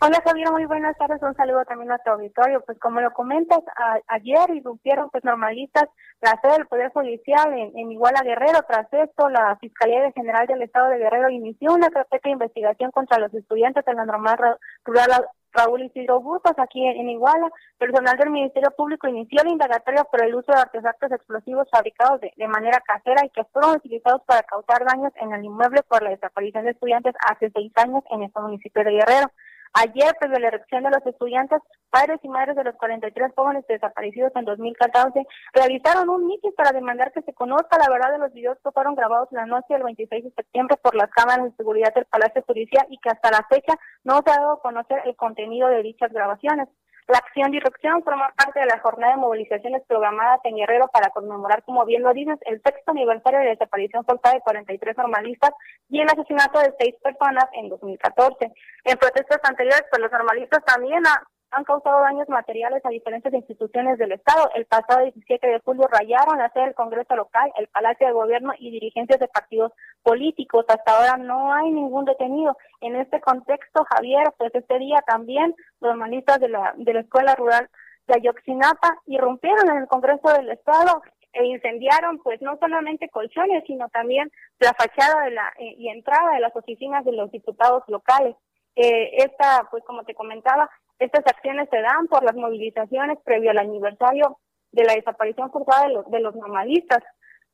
Hola Javier, muy buenas tardes. Un saludo también a tu auditorio. Pues como lo comentas, ayer irrumpieron pues normalistas la sede del Poder Judicial en, en, Iguala Guerrero. Tras esto, la Fiscalía General del Estado de Guerrero inició una carpeta de investigación contra los estudiantes de la normal rural Raúl Isidro Burgos, aquí en, Iguala. Personal del Ministerio Público inició la indagatoria por el uso de artefactos explosivos fabricados de, de manera casera y que fueron utilizados para causar daños en el inmueble por la desaparición de estudiantes hace seis años en este municipio de Guerrero. Ayer, desde la elección de los estudiantes, padres y madres de los 43 jóvenes desaparecidos en 2014 realizaron un mitin para demandar que se conozca la verdad de los videos que fueron grabados la noche del 26 de septiembre por las cámaras de seguridad del Palacio Judicial y que hasta la fecha no se ha dado a conocer el contenido de dichas grabaciones. La acción de irrupción forma parte de la jornada de movilizaciones programadas en Guerrero para conmemorar, como bien lo dices, el sexto aniversario de desaparición forzada de 43 normalistas y el asesinato de seis personas en 2014. En protestas anteriores, pues los normalistas también han causado daños materiales a diferentes instituciones del Estado. El pasado 17 de julio rayaron la sede del Congreso local, el Palacio de Gobierno y dirigencias de partidos políticos. Hasta ahora no hay ningún detenido. En este contexto, Javier, pues este día también los normalistas de la, de la Escuela Rural de Ayoxinapa irrumpieron en el Congreso del Estado e incendiaron pues no solamente colchones, sino también la fachada de la eh, y entrada de las oficinas de los diputados locales. Eh, esta, pues como te comentaba, estas acciones se dan por las movilizaciones previo al aniversario de la desaparición forzada de los, de los normalistas.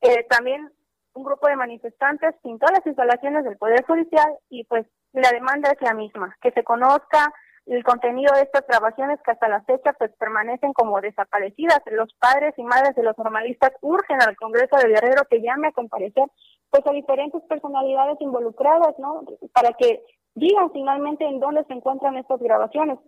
Eh, también un grupo de manifestantes pintó las instalaciones del Poder Judicial y pues la demanda es la misma, que se conozca el contenido de estas grabaciones que hasta la fecha pues permanecen como desaparecidas. Los padres y madres de los normalistas urgen al Congreso de Guerrero que llame a comparecer pues a diferentes personalidades involucradas, ¿no? Para que digan finalmente en dónde se encuentran estas grabaciones.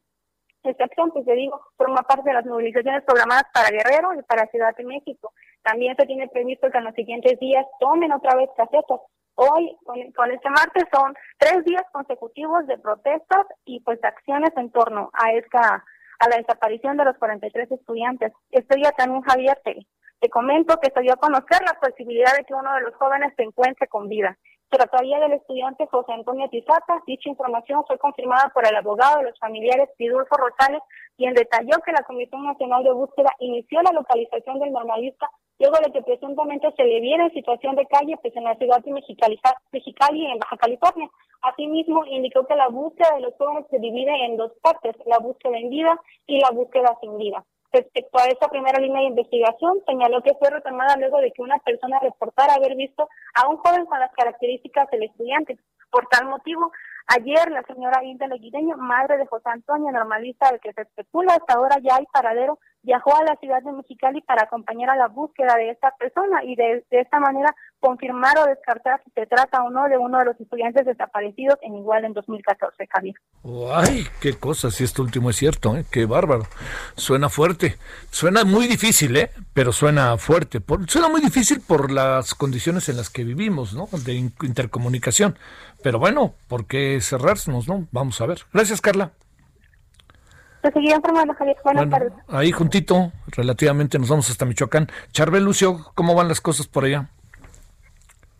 Esta acción, pues te digo, forma parte de las movilizaciones programadas para Guerrero y para Ciudad de México. También se tiene previsto que en los siguientes días tomen otra vez casetas. Hoy, con, este martes, son tres días consecutivos de protestas y pues acciones en torno a esta a la desaparición de los 43 estudiantes. Este día también, Javier, te, te comento que se a conocer la posibilidad de que uno de los jóvenes se encuentre con vida trataría del estudiante José Antonio Tizaca. Dicha información fue confirmada por el abogado de los familiares Pidulfo Rosales, quien detalló que la Comisión Nacional de Búsqueda inició la localización del normalista luego de que presuntamente se le viera en situación de calle pues en la ciudad de Mexicali en Baja California. Asimismo, indicó que la búsqueda de los jóvenes se divide en dos partes, la búsqueda en vida y la búsqueda sin vida. Respecto a esa primera línea de investigación, señaló que fue retomada luego de que una persona reportara haber visto a un joven con las características del estudiante. Por tal motivo, ayer la señora Hilda Leguideño, madre de José Antonio, normalista del que se especula, hasta ahora ya hay paradero, viajó a la ciudad de Mexicali para acompañar a la búsqueda de esta persona y de, esta manera confirmar o descartar si se trata o no de uno de los estudiantes desaparecidos en igual en 2014, Javier. ¡Ay, qué cosa! Si esto último es cierto, ¿eh? ¡Qué bárbaro! Suena fuerte. Suena muy difícil, ¿eh? Pero suena fuerte. suena muy difícil por las condiciones en las que vivimos, ¿no? De intercomunicación. Pero bueno, ¿por qué cerrarnos, no? Vamos a ver. Gracias, Carla. Javier. Ahí juntito, relativamente, nos vamos hasta Michoacán. Charbel Lucio, ¿cómo van las cosas por allá?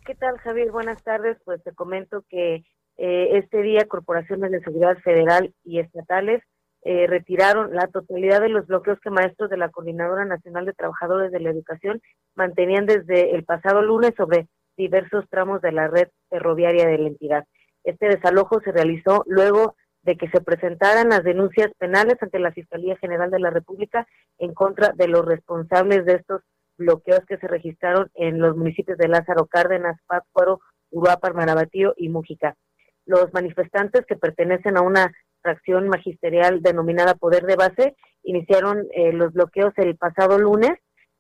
¿Qué tal, Javier? Buenas tardes. Pues te comento que eh, este día corporaciones de seguridad federal y estatales eh, retiraron la totalidad de los bloqueos que maestros de la Coordinadora Nacional de Trabajadores de la Educación mantenían desde el pasado lunes sobre diversos tramos de la red ferroviaria de la entidad. Este desalojo se realizó luego de que se presentaran las denuncias penales ante la Fiscalía General de la República en contra de los responsables de estos bloqueos que se registraron en los municipios de Lázaro Cárdenas, Pátzcuaro, Uruapan, Marabatío y Mújica. Los manifestantes que pertenecen a una fracción magisterial denominada Poder de Base, iniciaron eh, los bloqueos el pasado lunes.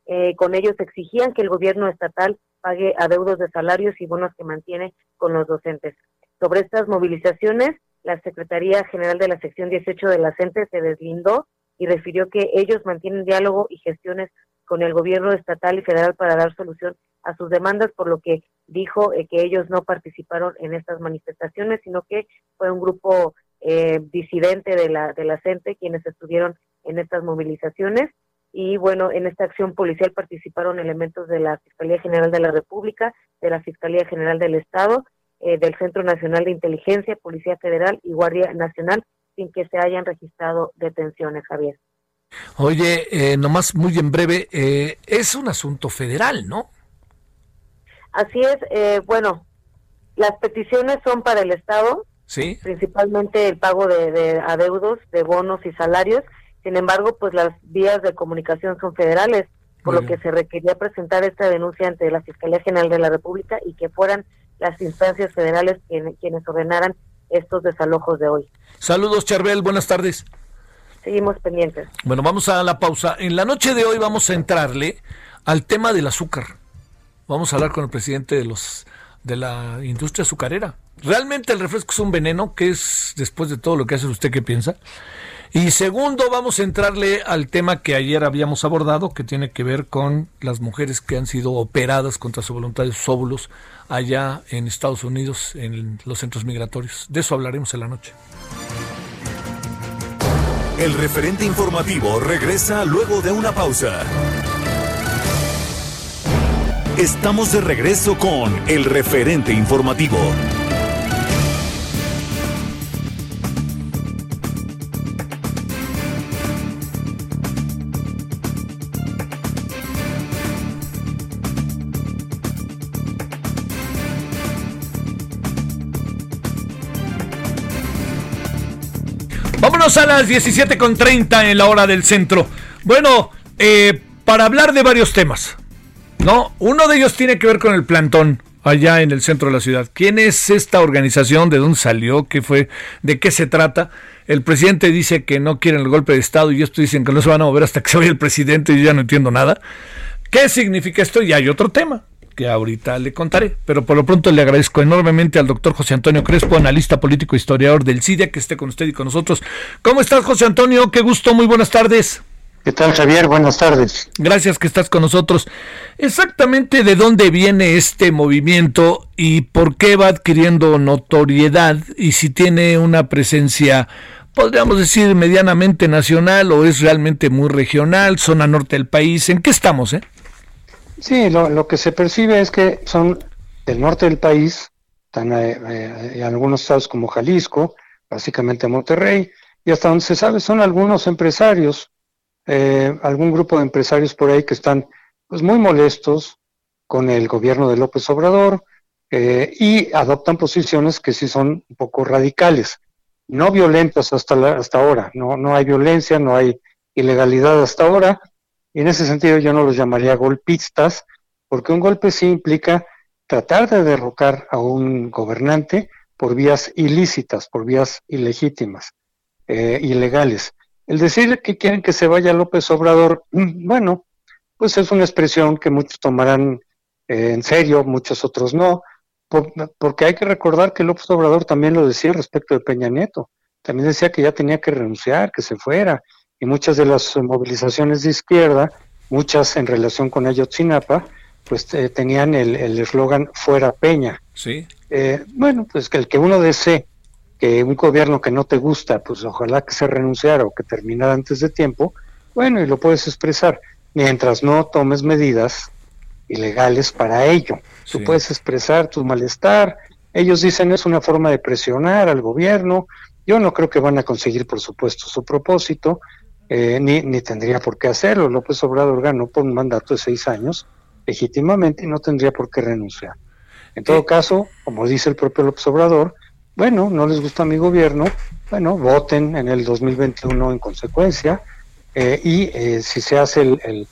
Eh, con ellos exigían que el gobierno estatal pague adeudos de salarios y bonos que mantiene con los docentes. Sobre estas movilizaciones, la Secretaría General de la Sección 18 de la CENTE se deslindó y refirió que ellos mantienen diálogo y gestiones con el gobierno estatal y federal para dar solución a sus demandas, por lo que dijo eh, que ellos no participaron en estas manifestaciones, sino que fue un grupo eh, disidente de la, de la CENTE quienes estuvieron en estas movilizaciones. Y bueno, en esta acción policial participaron elementos de la Fiscalía General de la República, de la Fiscalía General del Estado, eh, del Centro Nacional de Inteligencia, Policía Federal y Guardia Nacional, sin que se hayan registrado detenciones, Javier. Oye, eh, nomás muy en breve, eh, es un asunto federal, ¿no? Así es, eh, bueno, las peticiones son para el Estado, sí. principalmente el pago de, de adeudos, de bonos y salarios. Sin embargo, pues las vías de comunicación son federales, por lo que se requería presentar esta denuncia ante la Fiscalía General de la República y que fueran las instancias federales quienes ordenaran estos desalojos de hoy. Saludos, Charbel, buenas tardes. Seguimos pendientes. Bueno, vamos a la pausa. En la noche de hoy vamos a entrarle al tema del azúcar. Vamos a hablar con el presidente de los de la industria azucarera. ¿Realmente el refresco es un veneno? ¿Qué es después de todo lo que hace usted qué piensa? Y segundo, vamos a entrarle al tema que ayer habíamos abordado, que tiene que ver con las mujeres que han sido operadas contra su voluntad de sus óvulos allá en Estados Unidos, en los centros migratorios. De eso hablaremos en la noche. El referente informativo regresa luego de una pausa. Estamos de regreso con el referente informativo. Vámonos a las 17.30 en la hora del centro. Bueno, eh, para hablar de varios temas. ¿no? Uno de ellos tiene que ver con el plantón allá en el centro de la ciudad. ¿Quién es esta organización? ¿De dónde salió? ¿Qué fue? ¿De qué se trata? El presidente dice que no quieren el golpe de Estado y esto dicen que no se van a mover hasta que se vaya el presidente y yo ya no entiendo nada. ¿Qué significa esto? Y hay otro tema que ahorita le contaré. Pero por lo pronto le agradezco enormemente al doctor José Antonio Crespo, analista político e historiador del CIDIA, que esté con usted y con nosotros. ¿Cómo estás, José Antonio? Qué gusto, muy buenas tardes. ¿Qué tal, Javier? Buenas tardes. Gracias que estás con nosotros. Exactamente de dónde viene este movimiento y por qué va adquiriendo notoriedad y si tiene una presencia, podríamos decir, medianamente nacional o es realmente muy regional, zona norte del país. ¿En qué estamos, eh? Sí, lo, que se percibe es que son del norte del país, están eh, eh, en algunos estados como Jalisco, básicamente Monterrey, y hasta donde se sabe son algunos empresarios, eh, algún grupo de empresarios por ahí que están pues muy molestos con el gobierno de López Obrador y adoptan posiciones que sí son un poco radicales, no violentas hasta, hasta ahora, no, no hay violencia, no hay ilegalidad hasta ahora, y en ese sentido yo no los llamaría golpistas, porque un golpe sí implica tratar de derrocar a un gobernante por vías ilícitas, por vías ilegítimas, eh, ilegales. El decir que quieren que se vaya López Obrador, bueno, pues es una expresión que muchos tomarán eh, en serio, muchos otros no, porque hay que recordar que López Obrador también lo decía respecto de Peña Nieto. También decía que ya tenía que renunciar, que se fuera, y muchas de las movilizaciones de izquierda, muchas en relación con Ayotzinapa, pues eh, tenían el eslogan fuera Peña. Sí. Eh, bueno, pues que el que uno desee que un gobierno que no te gusta, pues ojalá que se renunciara o que terminara antes de tiempo, bueno, y lo puedes expresar, mientras no tomes medidas ilegales para ello. Tú puedes expresar tu malestar, ellos dicen es una forma de presionar al gobierno, yo no creo que van a conseguir, por supuesto, su propósito, eh, ni, ni tendría por qué hacerlo. López Obrador ganó por un mandato de seis años legítimamente y no tendría por qué renunciar. En todo caso, como dice el propio López Obrador, bueno, no les gusta mi gobierno, bueno, voten en el 2021 en consecuencia eh, y eh, si se hace el,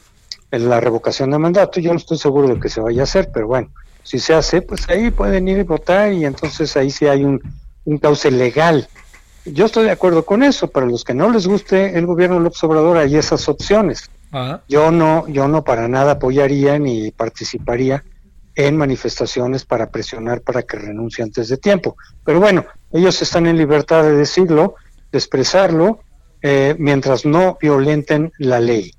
la revocación de mandato, yo no estoy seguro de que se vaya a hacer, pero bueno, si se hace, pues ahí pueden ir y votar y entonces ahí sí hay un, un cauce legal yo estoy de acuerdo con eso, pero los que no les guste el gobierno López Obrador hay esas opciones. Yo no, yo no para nada apoyaría ni participaría en manifestaciones para presionar para que renuncie antes de tiempo. Pero bueno, ellos están en libertad de decirlo, de expresarlo, eh, mientras no violenten la ley.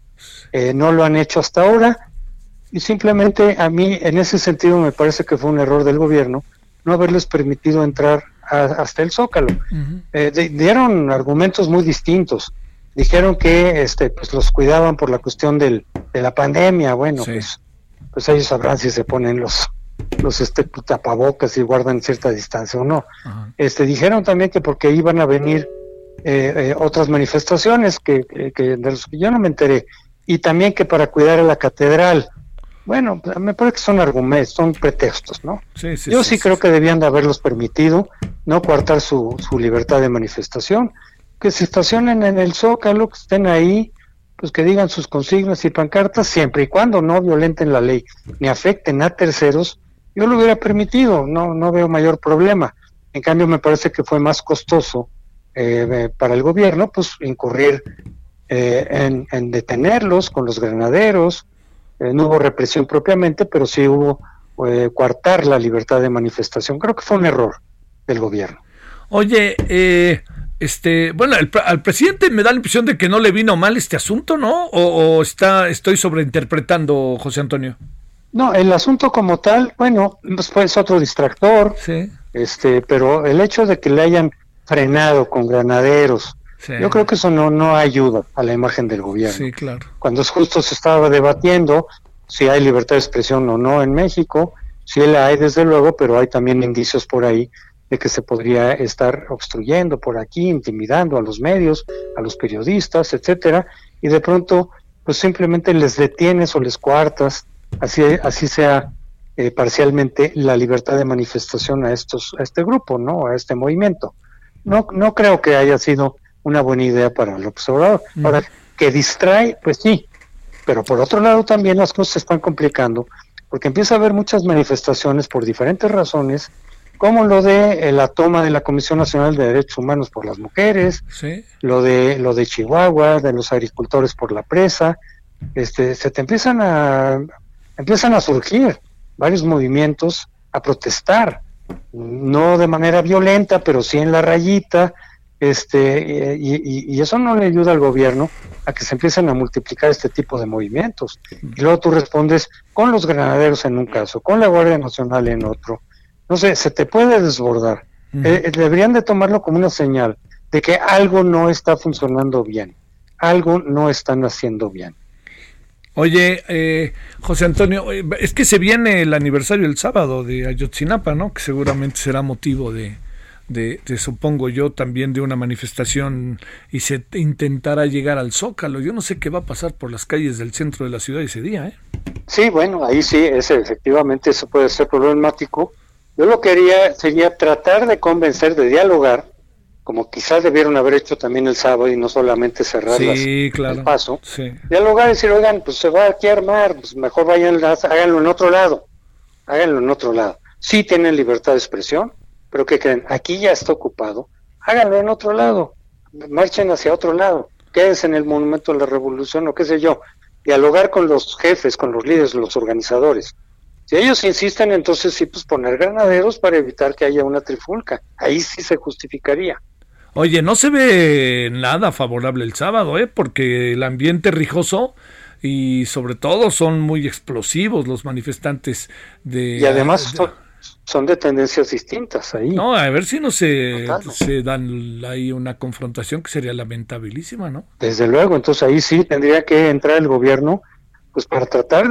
Eh, no lo han hecho hasta ahora y simplemente a mí en ese sentido me parece que fue un error del gobierno no haberles permitido entrar hasta el Zócalo. Eh, dieron argumentos muy distintos. Dijeron que este, pues los cuidaban por la cuestión del, de la pandemia. Bueno, pues, pues ellos sabrán si se ponen los los este, tapabocas y guardan cierta distancia o no. Este dijeron también que porque iban a venir eh, eh, otras manifestaciones que, que, de los que yo no me enteré y también que para cuidar a la catedral. Bueno, me parece que son argumentos, son pretextos, ¿no? Yo sí, creo que debían de haberlos permitido, no coartar su, su libertad de manifestación, que se estacionen en el Zócalo, que estén ahí, pues que digan sus consignas y pancartas siempre y cuando no violenten la ley ni afecten a terceros, yo lo hubiera permitido, no, no veo mayor problema. En cambio, me parece que fue más costoso eh, para el gobierno, pues incurrir eh, en, en, detenerlos con los granaderos, eh, no hubo represión propiamente, pero sí hubo eh, coartar la libertad de manifestación. Creo que fue un error del gobierno. Oye, eh, este, bueno, al presidente me da la impresión de que no le vino mal este asunto, ¿no? O, está, estoy sobreinterpretando, José Antonio. No, el asunto como tal, bueno, pues es otro distractor. Sí. Este, pero el hecho de que le hayan frenado con granaderos, yo creo que eso no, no ayuda a la imagen del gobierno. Sí, claro. Cuando justo se estaba debatiendo si hay libertad de expresión o no en México, sí la hay desde luego, pero hay también indicios por ahí de que se podría estar obstruyendo por aquí, intimidando a los medios, a los periodistas, etcétera, y de pronto pues simplemente les detienes o les coartas, así, así sea eh, parcialmente la libertad de manifestación a estos, a este grupo, ¿no? A este movimiento. No, no creo que haya sido una buena idea para el observador. Ahora, que distrae, pues sí, pero por otro lado también las cosas se están complicando porque empieza a haber muchas manifestaciones por diferentes razones, como lo de eh, la toma de la Comisión Nacional de Derechos Humanos por las mujeres, lo de lo de Chihuahua, de los agricultores por la presa, este, se te empiezan a empiezan a surgir varios movimientos a protestar, no de manera violenta, pero sí en la rayita, este y, eso no le ayuda al gobierno a que se empiecen a multiplicar este tipo de movimientos. Y luego tú respondes con los granaderos en un caso, con la Guardia Nacional en otro. No sé, se te puede desbordar. Eh, eh, deberían de tomarlo como una señal de que algo no está funcionando bien, algo no están haciendo bien. Oye, eh, José Antonio, es que se viene el aniversario el sábado de Ayotzinapa, ¿no? Que seguramente será motivo de, de, supongo yo, también de una manifestación y se intentara llegar al Zócalo. Yo no sé qué va a pasar por las calles del centro de la ciudad ese día, ¿eh? Sí, bueno, ahí sí, ese, efectivamente eso puede ser problemático. Yo lo que quería sería tratar de convencer, de dialogar, como quizás debieron haber hecho también el sábado y no solamente cerrar sí, claro, el paso. Dialogar y decir, oigan, pues se va aquí a armar, pues mejor vayan, háganlo en otro lado, háganlo en otro lado. Sí tienen libertad de expresión, pero ¿qué creen? Aquí ya está ocupado. Háganlo en otro lado. Marchen hacia otro lado. Quédense en el Monumento de la Revolución o qué sé yo. Dialogar con los jefes, con los líderes, los organizadores. Si ellos insisten, entonces sí, pues poner granaderos para evitar que haya una trifulca. Ahí sí se justificaría. Oye, no se ve nada favorable el sábado, ¿eh? Porque el ambiente rijoso y sobre todo son muy explosivos los manifestantes de... Y además son de tendencias distintas ahí. No, a ver si no se, se dan ahí una confrontación que sería lamentabilísima, ¿no? Desde luego, entonces ahí sí tendría que entrar el gobierno pues para tratar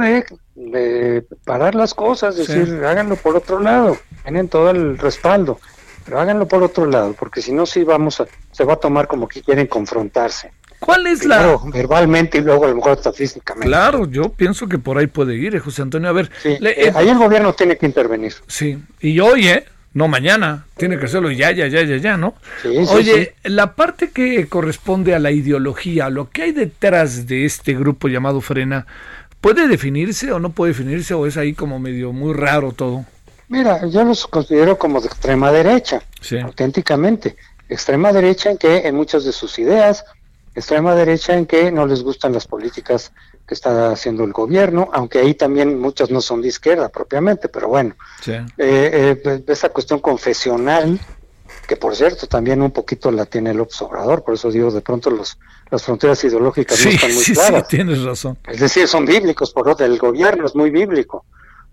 de, parar las cosas, decir, háganlo por otro lado, tienen todo el respaldo, pero háganlo por otro lado, porque si no sí vamos a, se va a tomar como que quieren confrontarse. ¿Cuál es la...? verbalmente y luego a lo mejor hasta físicamente. Claro, yo pienso que por ahí puede ir, eh, José Antonio. A ver... Eh, ahí el gobierno tiene que intervenir. Sí, y hoy, ¿eh? No mañana, tiene que hacerlo ya, ya, ya, ya, ya, ¿no? Oye, la parte que corresponde a la ideología, lo que hay detrás de este grupo llamado Frena, ¿puede definirse o no puede definirse o es ahí como medio muy raro todo? Mira, yo los considero como de extrema derecha, auténticamente extrema derecha en que en muchas de sus ideas, extrema derecha en que no les gustan las políticas que está haciendo el gobierno, aunque ahí también muchas no son de izquierda propiamente, pero bueno, eh, eh, pues, esa cuestión confesional, que por cierto también un poquito la tiene el observador, por eso digo, de pronto los, las fronteras ideológicas no están muy sí, claras. Sí, tienes razón. Es decir, son bíblicos, por otro, el gobierno es muy bíblico,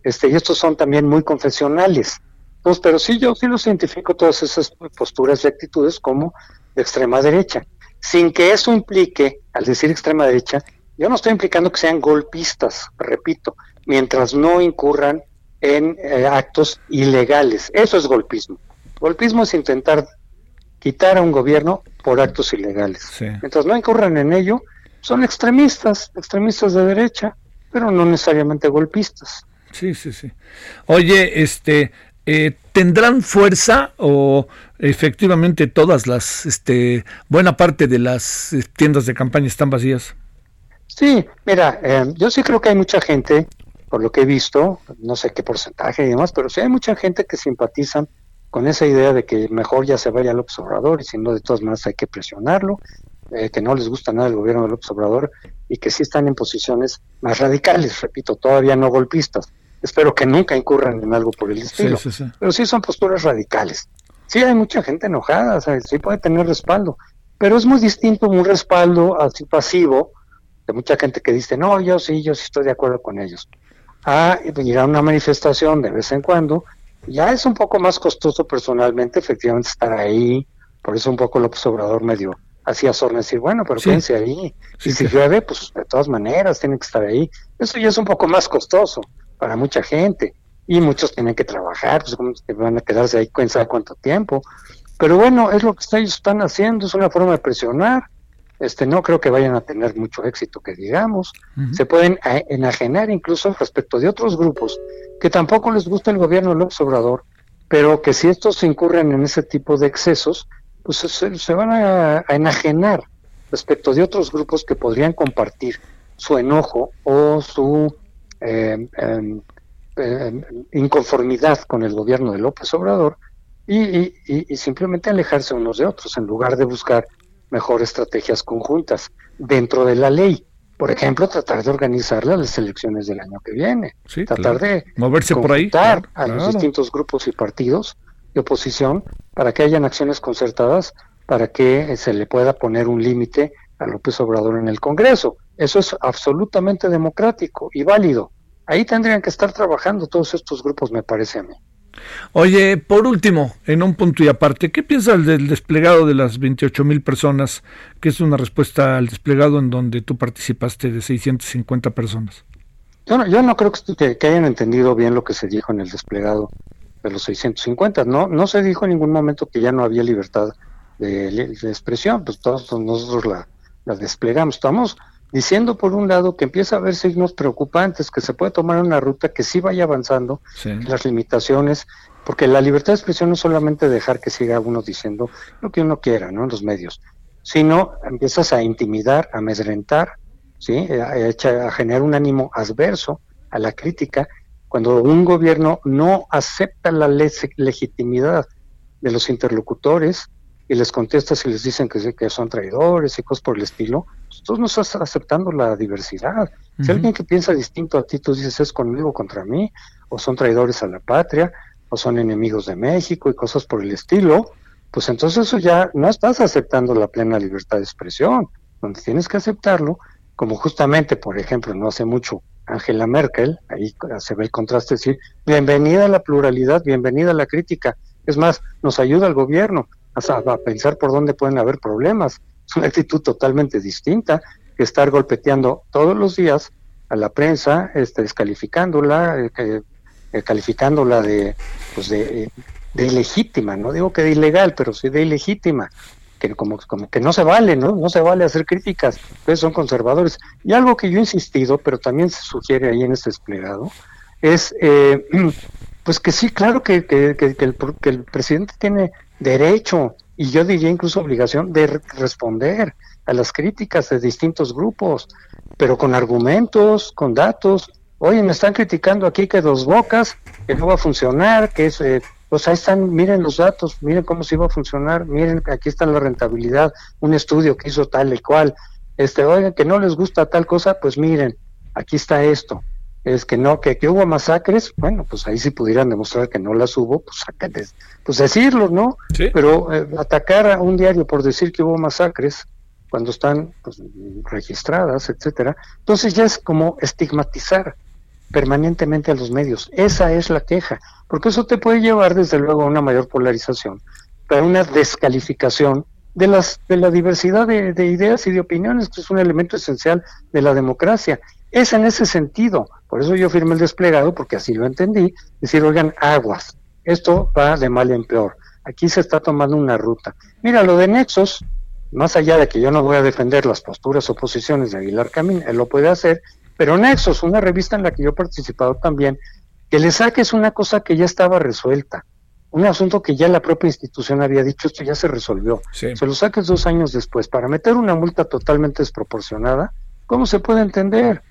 este, y estos son también muy confesionales. Entonces, pero sí, yo sí los identifico todas esas posturas y actitudes como de extrema derecha, sin que eso implique, al decir extrema derecha, yo no estoy implicando que sean golpistas, repito, mientras no incurran en eh, actos ilegales. Eso es golpismo. Golpismo es intentar quitar a un gobierno por actos ilegales. Mientras no incurran en ello, son extremistas, extremistas de derecha, pero no necesariamente golpistas. Sí, sí, sí. Oye, este, eh, ¿tendrán fuerza o efectivamente todas las, este, buena parte de las eh, tiendas de campaña están vacías? Sí, mira, eh, yo sí creo que hay mucha gente, por lo que he visto, no sé qué porcentaje y demás, pero sí hay mucha gente que simpatiza con esa idea de que mejor ya se vaya al observador y si no, de todas maneras hay que presionarlo, eh, que no les gusta nada el gobierno del observador y que sí están en posiciones más radicales, repito, todavía no golpistas. Espero que nunca incurran en algo por el estilo, pero sí son posturas radicales. Sí hay mucha gente enojada, sí puede tener respaldo, pero es muy distinto un respaldo así pasivo de mucha gente que dice, no, yo sí, yo sí estoy de acuerdo con ellos. A ir a una manifestación de vez en cuando, ya es un poco más costoso personalmente, efectivamente, estar ahí, por eso un poco López Obrador medio hacía sorna decir, bueno, pero sí. ahí, y si llueve, pues de todas maneras tienen que estar ahí. Eso ya es un poco más costoso para mucha gente, y muchos tienen que trabajar, pues como van a quedarse ahí quién sabe cuánto tiempo. Pero bueno, es lo que ellos están haciendo, es una forma de presionar, este, no creo que vayan a tener mucho éxito, que digamos. Se pueden eh, enajenar incluso respecto de otros grupos que tampoco les gusta el gobierno López Obrador, pero que si estos incurren en ese tipo de excesos, pues se, van a, enajenar respecto de otros grupos que podrían compartir su enojo o su eh, inconformidad con el gobierno de López Obrador y, y simplemente alejarse unos de otros en lugar de buscar mejor estrategias conjuntas dentro de la ley. Por ejemplo, tratar de organizar las elecciones del año que viene. tratar de moverse por ahí. a los distintos grupos y partidos de oposición para que hayan acciones concertadas para que se le pueda poner un límite a López Obrador en el Congreso. Eso es absolutamente democrático y válido. Ahí tendrían que estar trabajando todos estos grupos, me parece a mí. Oye, por último, en un punto y aparte, ¿qué piensas del desplegado de las 28 mil personas, que es una respuesta al desplegado en donde tú participaste de 650 personas? Yo no, yo no creo que, que, hayan entendido bien lo que se dijo en el desplegado de los 650. No, no se dijo en ningún momento que ya no había libertad de, expresión, pues todos nosotros la, la desplegamos. Estamos diciendo por un lado que empieza a haber signos preocupantes, que se puede tomar una ruta que sí vaya avanzando, las limitaciones, porque la libertad de expresión no es solamente dejar que siga uno diciendo lo que uno quiera, ¿no? En los medios, sino empiezas a intimidar, a amedrentar, ¿sí? A, a generar un ánimo adverso a la crítica, cuando un gobierno no acepta la legitimidad de los interlocutores y les contesta si les dicen que, que son traidores y cosas por el estilo, tú no estás aceptando la diversidad. Si alguien que piensa distinto a ti, tú dices es conmigo contra mí, o son traidores a la patria, o son enemigos de México y cosas por el estilo, pues entonces eso ya no estás aceptando la plena libertad de expresión, donde tienes que aceptarlo, como justamente, por ejemplo, no hace mucho Angela Merkel, ahí se ve el contraste, decir, bienvenida a la pluralidad, bienvenida a la crítica, es más, nos ayuda el gobierno a, a pensar por dónde pueden haber problemas, es una actitud totalmente distinta que estar golpeteando todos los días a la prensa, este, descalificándola, eh, eh, calificándola de, pues de, de, ilegítima, no digo que de ilegal, pero sí de ilegítima, que como, como que no se vale, ¿no? No se vale hacer críticas, ustedes son conservadores. Y algo que yo he insistido, pero también se sugiere ahí en este desplegado, es eh, pues que sí, claro que, que, que, el, que el presidente tiene derecho y yo diría incluso obligación de responder a las críticas de distintos grupos, pero con argumentos, con datos. Oye, me están criticando aquí que dos bocas, que no va a funcionar, que es eh, pues ahí están, miren los datos, miren cómo se iba a funcionar, miren, aquí está la rentabilidad, un estudio que hizo tal y cual, este, oigan, que no les gusta tal cosa, pues miren, aquí está esto, es que no, que, que hubo masacres, bueno, pues ahí si pudieran demostrar que no las hubo, pues pues decirlo, ¿no? Pero eh, atacar a un diario por decir que hubo masacres, cuando están pues, registradas, etcétera, entonces ya es como estigmatizar permanentemente a los medios. Esa es la queja, porque eso te puede llevar desde luego a una mayor polarización, pero una descalificación de las de la diversidad de, de ideas y de opiniones, que es un elemento esencial de la democracia. Es en ese sentido, por eso yo firmé el desplegado, porque así lo entendí, decir, oigan, aguas, esto va de mal en peor. Aquí se está tomando una ruta. Mira, lo de Nexos, más allá de que yo no voy a defender las posturas o posiciones de Aguilar Camín, él lo puede hacer, pero Nexos, una revista en la que yo he participado también, que le saques una cosa que ya estaba resuelta, un asunto que ya la propia institución había dicho, esto ya se resolvió, se lo saques dos años después para meter una multa totalmente desproporcionada, ¿cómo se puede entender?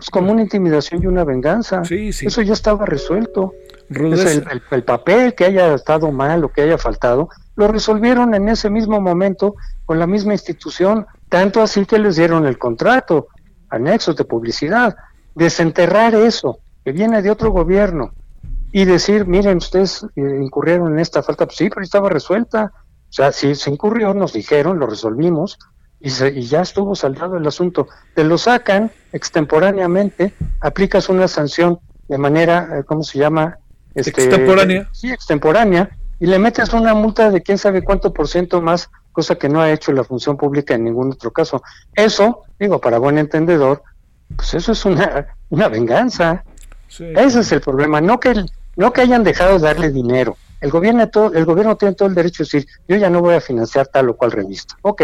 Es como una intimidación y una venganza. Eso ya estaba resuelto. el, papel que haya estado mal o que haya faltado, lo resolvieron en ese mismo momento con la misma institución, tanto así que les dieron el contrato, anexos de publicidad. Desenterrar eso, que viene de otro gobierno, y decir, miren, ustedes eh, incurrieron en esta falta, pues sí, pero estaba resuelta. O sea, si se incurrió, nos dijeron, lo resolvimos, y, ya estuvo saldado el asunto. Te lo sacan extemporáneamente, aplicas una sanción de manera, eh, ¿cómo se llama? Este, extemporánea. Sí, extemporánea, y le metes una multa de quién sabe cuánto por ciento más, cosa que no ha hecho la función pública en ningún otro caso. Eso, digo, para buen entendedor, pues eso es una, una venganza. Ese es el problema, no que, no que hayan dejado de darle dinero. El gobierno, todo, el gobierno tiene todo el derecho de decir, yo ya no voy a financiar tal o cual revista. Ok,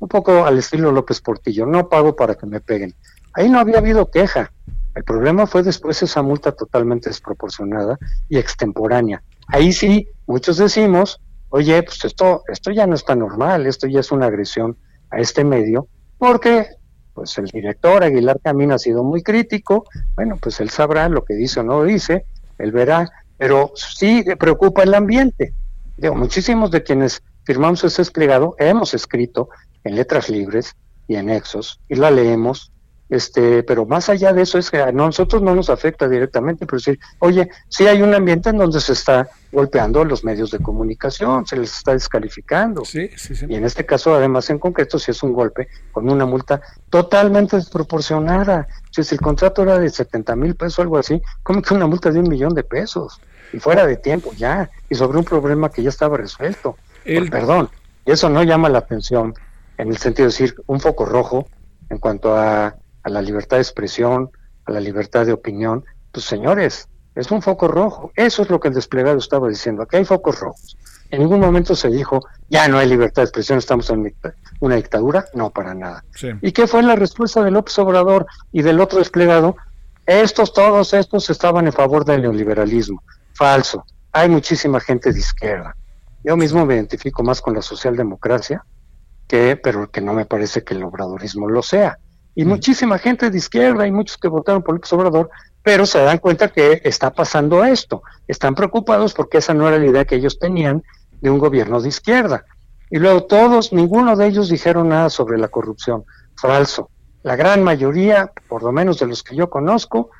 un poco al estilo López Portillo, no pago para que me peguen. Ahí no había habido queja. El problema fue después esa multa totalmente desproporcionada y extemporánea. Ahí sí, muchos decimos, oye, pues esto, esto ya no está normal, esto ya es una agresión a este medio, porque pues el director Aguilar Camino ha sido muy crítico, bueno, pues él sabrá lo que dice o no dice, él verá, pero sí preocupa el ambiente. Digo, muchísimos de quienes firmamos ese desplegado hemos escrito en letras libres y en exos, y la leemos, este, pero más allá de eso es que a nosotros no nos afecta directamente, pero decir, oye, sí hay un ambiente en donde se está golpeando a los medios de comunicación, se les está descalificando. Sí, sí, sí. Y en este caso, además, en concreto, si es un golpe con una multa totalmente desproporcionada. Si el contrato era de 70 mil pesos o algo así, ¿cómo que una multa de un millón de pesos? Y fuera de tiempo ya, y sobre un problema que ya estaba resuelto. El... perdón, y eso no llama la atención en el sentido de decir un foco rojo en cuanto a, la libertad de expresión, a la libertad de opinión, pues señores, es un foco rojo. Eso es lo que el desplegado estaba diciendo. Aquí hay focos rojos. En ningún momento se dijo, ya no hay libertad de expresión, estamos en una dictadura. No, para nada. ¿Y qué fue la respuesta del López Obrador y del otro desplegado? Estos, todos estos estaban en favor del neoliberalismo. Falso. Hay muchísima gente de izquierda. Yo mismo me identifico más con la socialdemocracia que, pero que no me parece que el obradorismo lo sea. Y muchísima gente de izquierda y muchos que votaron por López Obrador, pero se dan cuenta que está pasando esto. Están preocupados porque esa no era la idea que ellos tenían de un gobierno de izquierda. Y luego todos, ninguno de ellos dijeron nada sobre la corrupción. Falso. La gran mayoría, por lo menos de los que yo conozco,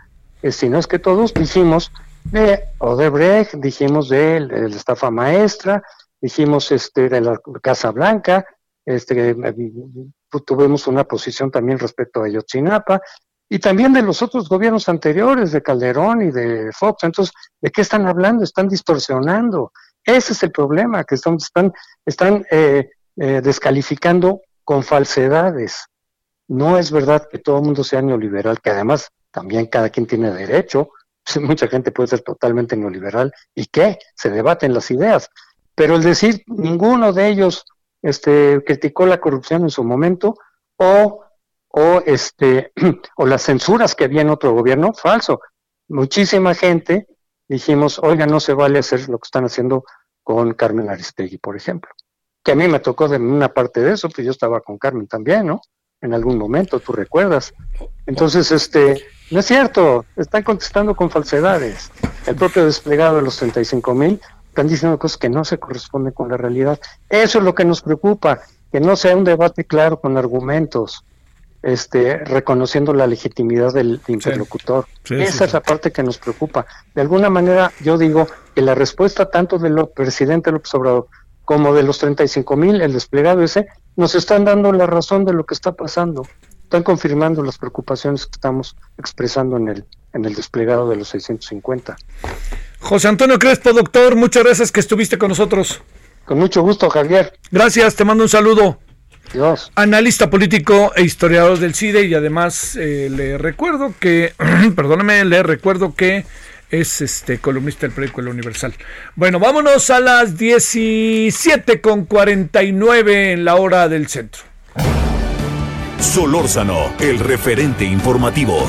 eh, si no es que todos, dijimos de Odebrecht, dijimos de, de la estafa maestra, dijimos este, de la Casa Blanca, este, pues, tuvimos una posición también respecto a Ayotzinapa y también de los otros gobiernos anteriores, de Calderón y de Fox. Entonces, ¿de qué están hablando? Están distorsionando. Ese es el problema, que están, están, están eh, eh, descalificando con falsedades. No es verdad que todo el mundo sea neoliberal, que además también cada quien tiene derecho. Mucha gente puede ser totalmente neoliberal. ¿Y qué? Se debaten las ideas. Pero el decir ninguno de ellos este, criticó la corrupción en su momento o, o, este, o las censuras que había en otro gobierno, falso. Muchísima gente dijimos, oiga, no se vale hacer lo que están haciendo con Carmen Aristegui, por ejemplo. Que a mí me tocó de una parte de eso, pues yo estaba con Carmen también, ¿no? En algún momento, tú recuerdas. Entonces, este, no es cierto, están contestando con falsedades. El propio desplegado de los 35 mil están diciendo cosas que no se corresponden con la realidad. Eso es lo que nos preocupa, que no sea un debate claro con argumentos, este, reconociendo la legitimidad del interlocutor. Esa es la parte que nos preocupa. De alguna manera, yo digo que la respuesta tanto del presidente López Obrador como de los 35 mil, el desplegado ese, nos están dando la razón de lo que está pasando. Están confirmando las preocupaciones que estamos expresando en el, en el desplegado de los 650. José Antonio Crespo, doctor, muchas gracias que estuviste con nosotros. Con mucho gusto, Javier. Gracias, te mando un saludo. Dios. Analista político e historiador del CIDE y además eh, le recuerdo que, perdóname, le recuerdo que es este columnista del periódico El Universal. Bueno, vámonos a las 17 con 49 en la hora del centro. Solórzano, el referente informativo.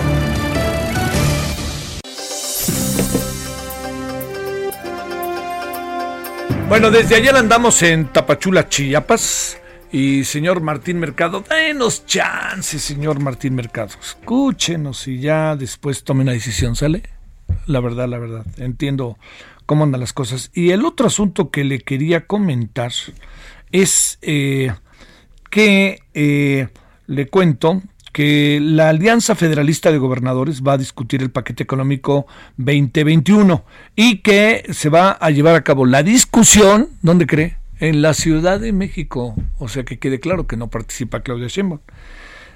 Bueno, desde ayer andamos en Tapachula, Chiapas. Y señor Martín Mercado, denos chance, señor Martín Mercado. Escúchenos y ya después tome una decisión, ¿sale? La verdad, la verdad. Entiendo cómo andan las cosas. Y el otro asunto que le quería comentar es eh, que eh, le cuento que la Alianza Federalista de Gobernadores va a discutir el paquete económico 2021 y que se va a llevar a cabo la discusión, ¿dónde cree? En la Ciudad de México. O sea que quede claro que no participa Claudia Sheinbaum.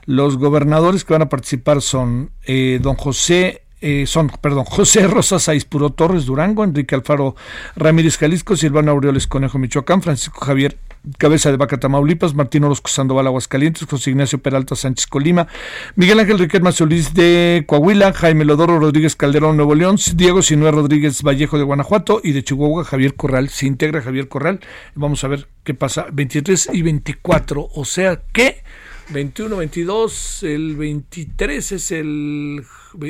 Los gobernadores que van a participar son eh, don José eh, son, perdón, José Rosa Puro Torres Durango, Enrique Alfaro Ramírez Jalisco, Silvano Aureoles Conejo Michoacán, Francisco Javier Cabeza de Vaca Tamaulipas, Martín Orozco Sandoval Aguascalientes, José Ignacio Peralta Sánchez Colima, Miguel Ángel Riquelme Solís de Coahuila, Jaime Lodoro Rodríguez Calderón Nuevo León, Diego Sinué Rodríguez Vallejo de Guanajuato y de Chihuahua Javier Corral. Se integra Javier Corral. Vamos a ver qué pasa. 23 y 24. O sea que 21, 22, el 23 es el...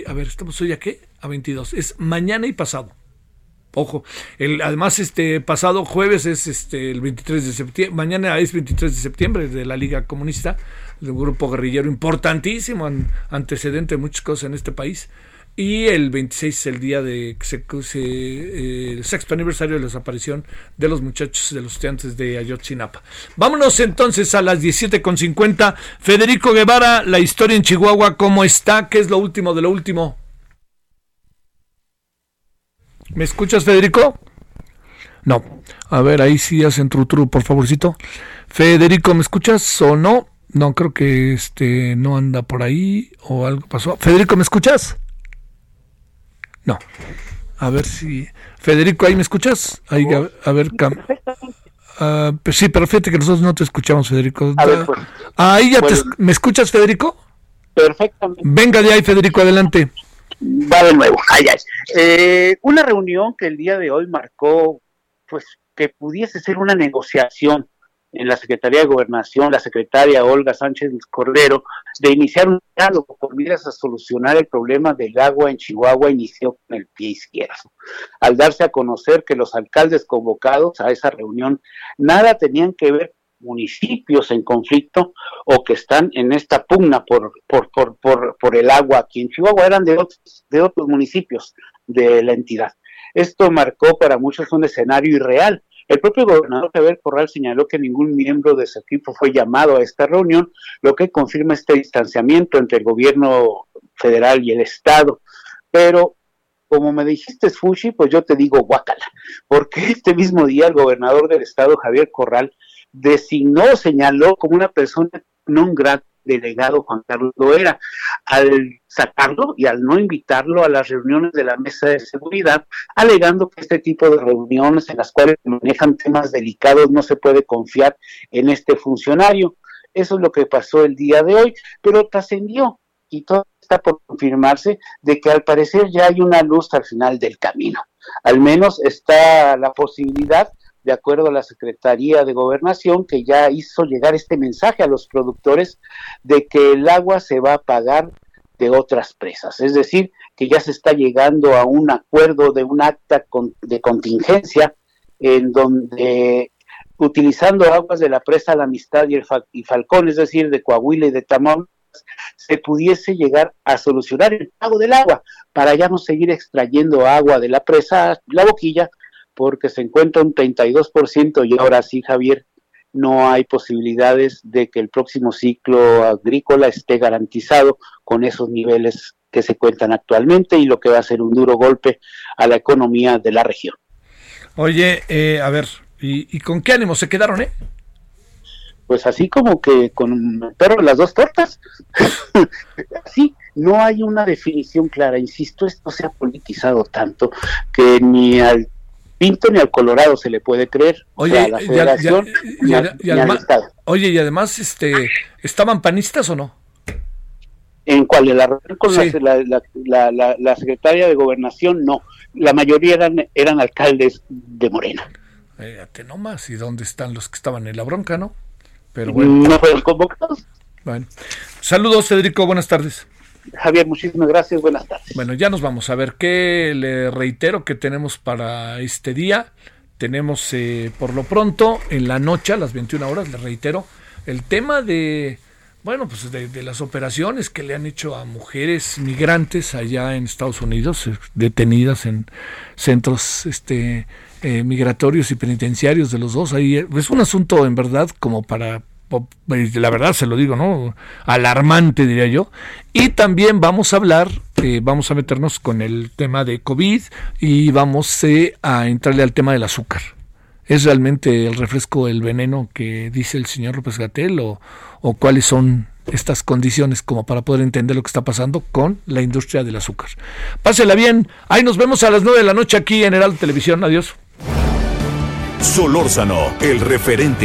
A ver, ¿estamos hoy a qué? A 22. Es mañana y pasado. Ojo, el, además este pasado jueves es este el 23 de septiembre, mañana es 23 de septiembre de la Liga Comunista, de un grupo guerrillero importantísimo, antecedente de muchas cosas en este país. Y el 26 es el día de se, eh, el sexto aniversario de la desaparición de los muchachos de los estudiantes de Ayotzinapa. Vámonos entonces a las 17.50. Federico Guevara, la historia en Chihuahua, ¿cómo está? ¿Qué es lo último de lo último? ¿Me escuchas, Federico? No. A ver, ahí sí hacen tru tru, por favorcito. Federico, ¿me escuchas o no? No, creo que este no anda por ahí o algo pasó. Federico, ¿me escuchas? No. A ver si. Federico, ¿ahí me escuchas? Ahí, a, ver. Uh, pues sí, pero fíjate que nosotros no te escuchamos, Federico. Pues. ahí ya te, ¿Me escuchas, Federico? Perfectamente. Venga de ahí, Federico, adelante. Va de nuevo. Ay, ay. Eh, una reunión que el día de hoy marcó, pues, que pudiese ser una negociación en la Secretaría de Gobernación, la secretaria Olga Sánchez Cordero, de iniciar un diálogo por miras a solucionar el problema del agua en Chihuahua, inició con el pie izquierdo. Al darse a conocer que los alcaldes convocados a esa reunión nada tenían que ver municipios en conflicto o que están en esta pugna por, por, por, por, por el agua aquí en Chihuahua, eran de otros, de otros municipios de la entidad. Esto marcó para muchos un escenario irreal, el propio gobernador Javier Corral señaló que ningún miembro de su equipo fue llamado a esta reunión, lo que confirma este distanciamiento entre el gobierno federal y el Estado. Pero, como me dijiste, Fushi, pues yo te digo guácala, porque este mismo día el gobernador del Estado, Javier Corral, designó, señaló como una persona no grata delegado Juan Carlos Loera. Al sacarlo y al no invitarlo a las reuniones de la mesa de seguridad, alegando que este tipo de reuniones en las cuales manejan temas delicados no se puede confiar en este funcionario. Eso es lo que pasó el día de hoy, pero trascendió y todo está por confirmarse de que al parecer ya hay una luz al final del camino. Al menos está la posibilidad de acuerdo a la Secretaría de Gobernación, que ya hizo llegar este mensaje a los productores de que el agua se va a pagar de otras presas. Es decir, que ya se está llegando a un acuerdo de un acta de contingencia en donde utilizando aguas de la presa La Amistad y el Falcón, es decir, de Coahuila y de Tamaulipas, se pudiese llegar a solucionar el pago del agua para ya no seguir extrayendo agua de la presa La Boquilla porque se encuentra un 32% y ahora sí, Javier, no hay posibilidades de que el próximo ciclo agrícola esté garantizado con esos niveles que se cuentan actualmente y lo que va a ser un duro golpe a la economía de la región. Oye, eh, a ver, ¿y, con qué ánimo se quedaron, eh? Pues así como que con perro las dos tortas. sí, no hay una definición clara. Insisto, esto se ha politizado tanto que ni al Pinto ni al Colorado se le puede creer. Oye, a la Federación y, además, Oye, y además, este, ¿estaban panistas o no? En cual, la con la, la, la, secretaria de Gobernación, no. La mayoría eran, eran alcaldes de Morena. Fíjate nomás, ¿y dónde están los que estaban en la bronca, no? Pero bueno. No fueron convocados. Bueno. Saludos, Federico, buenas tardes. Javier, muchísimas gracias, buenas tardes. Bueno, ya nos vamos a ver qué le reitero que tenemos para este día. Tenemos eh, por lo pronto en la noche a las 21 horas, le reitero, el tema de, bueno, pues de, las operaciones que le han hecho a mujeres migrantes allá en Estados Unidos, eh, detenidas en centros este, eh, migratorios y penitenciarios de los dos. Ahí es un asunto en verdad como para la verdad se lo digo, ¿no? Alarmante, diría yo. Y también vamos a hablar, eh, vamos a meternos con el tema de COVID y vamos eh, a entrarle al tema del azúcar. ¿Es realmente el refresco el veneno que dice el señor López Gatel o, o cuáles son estas condiciones como para poder entender lo que está pasando con la industria del azúcar? Pásela bien, ahí nos vemos a las 9 de la noche aquí en Heraldo Televisión, adiós. Solórzano, el referente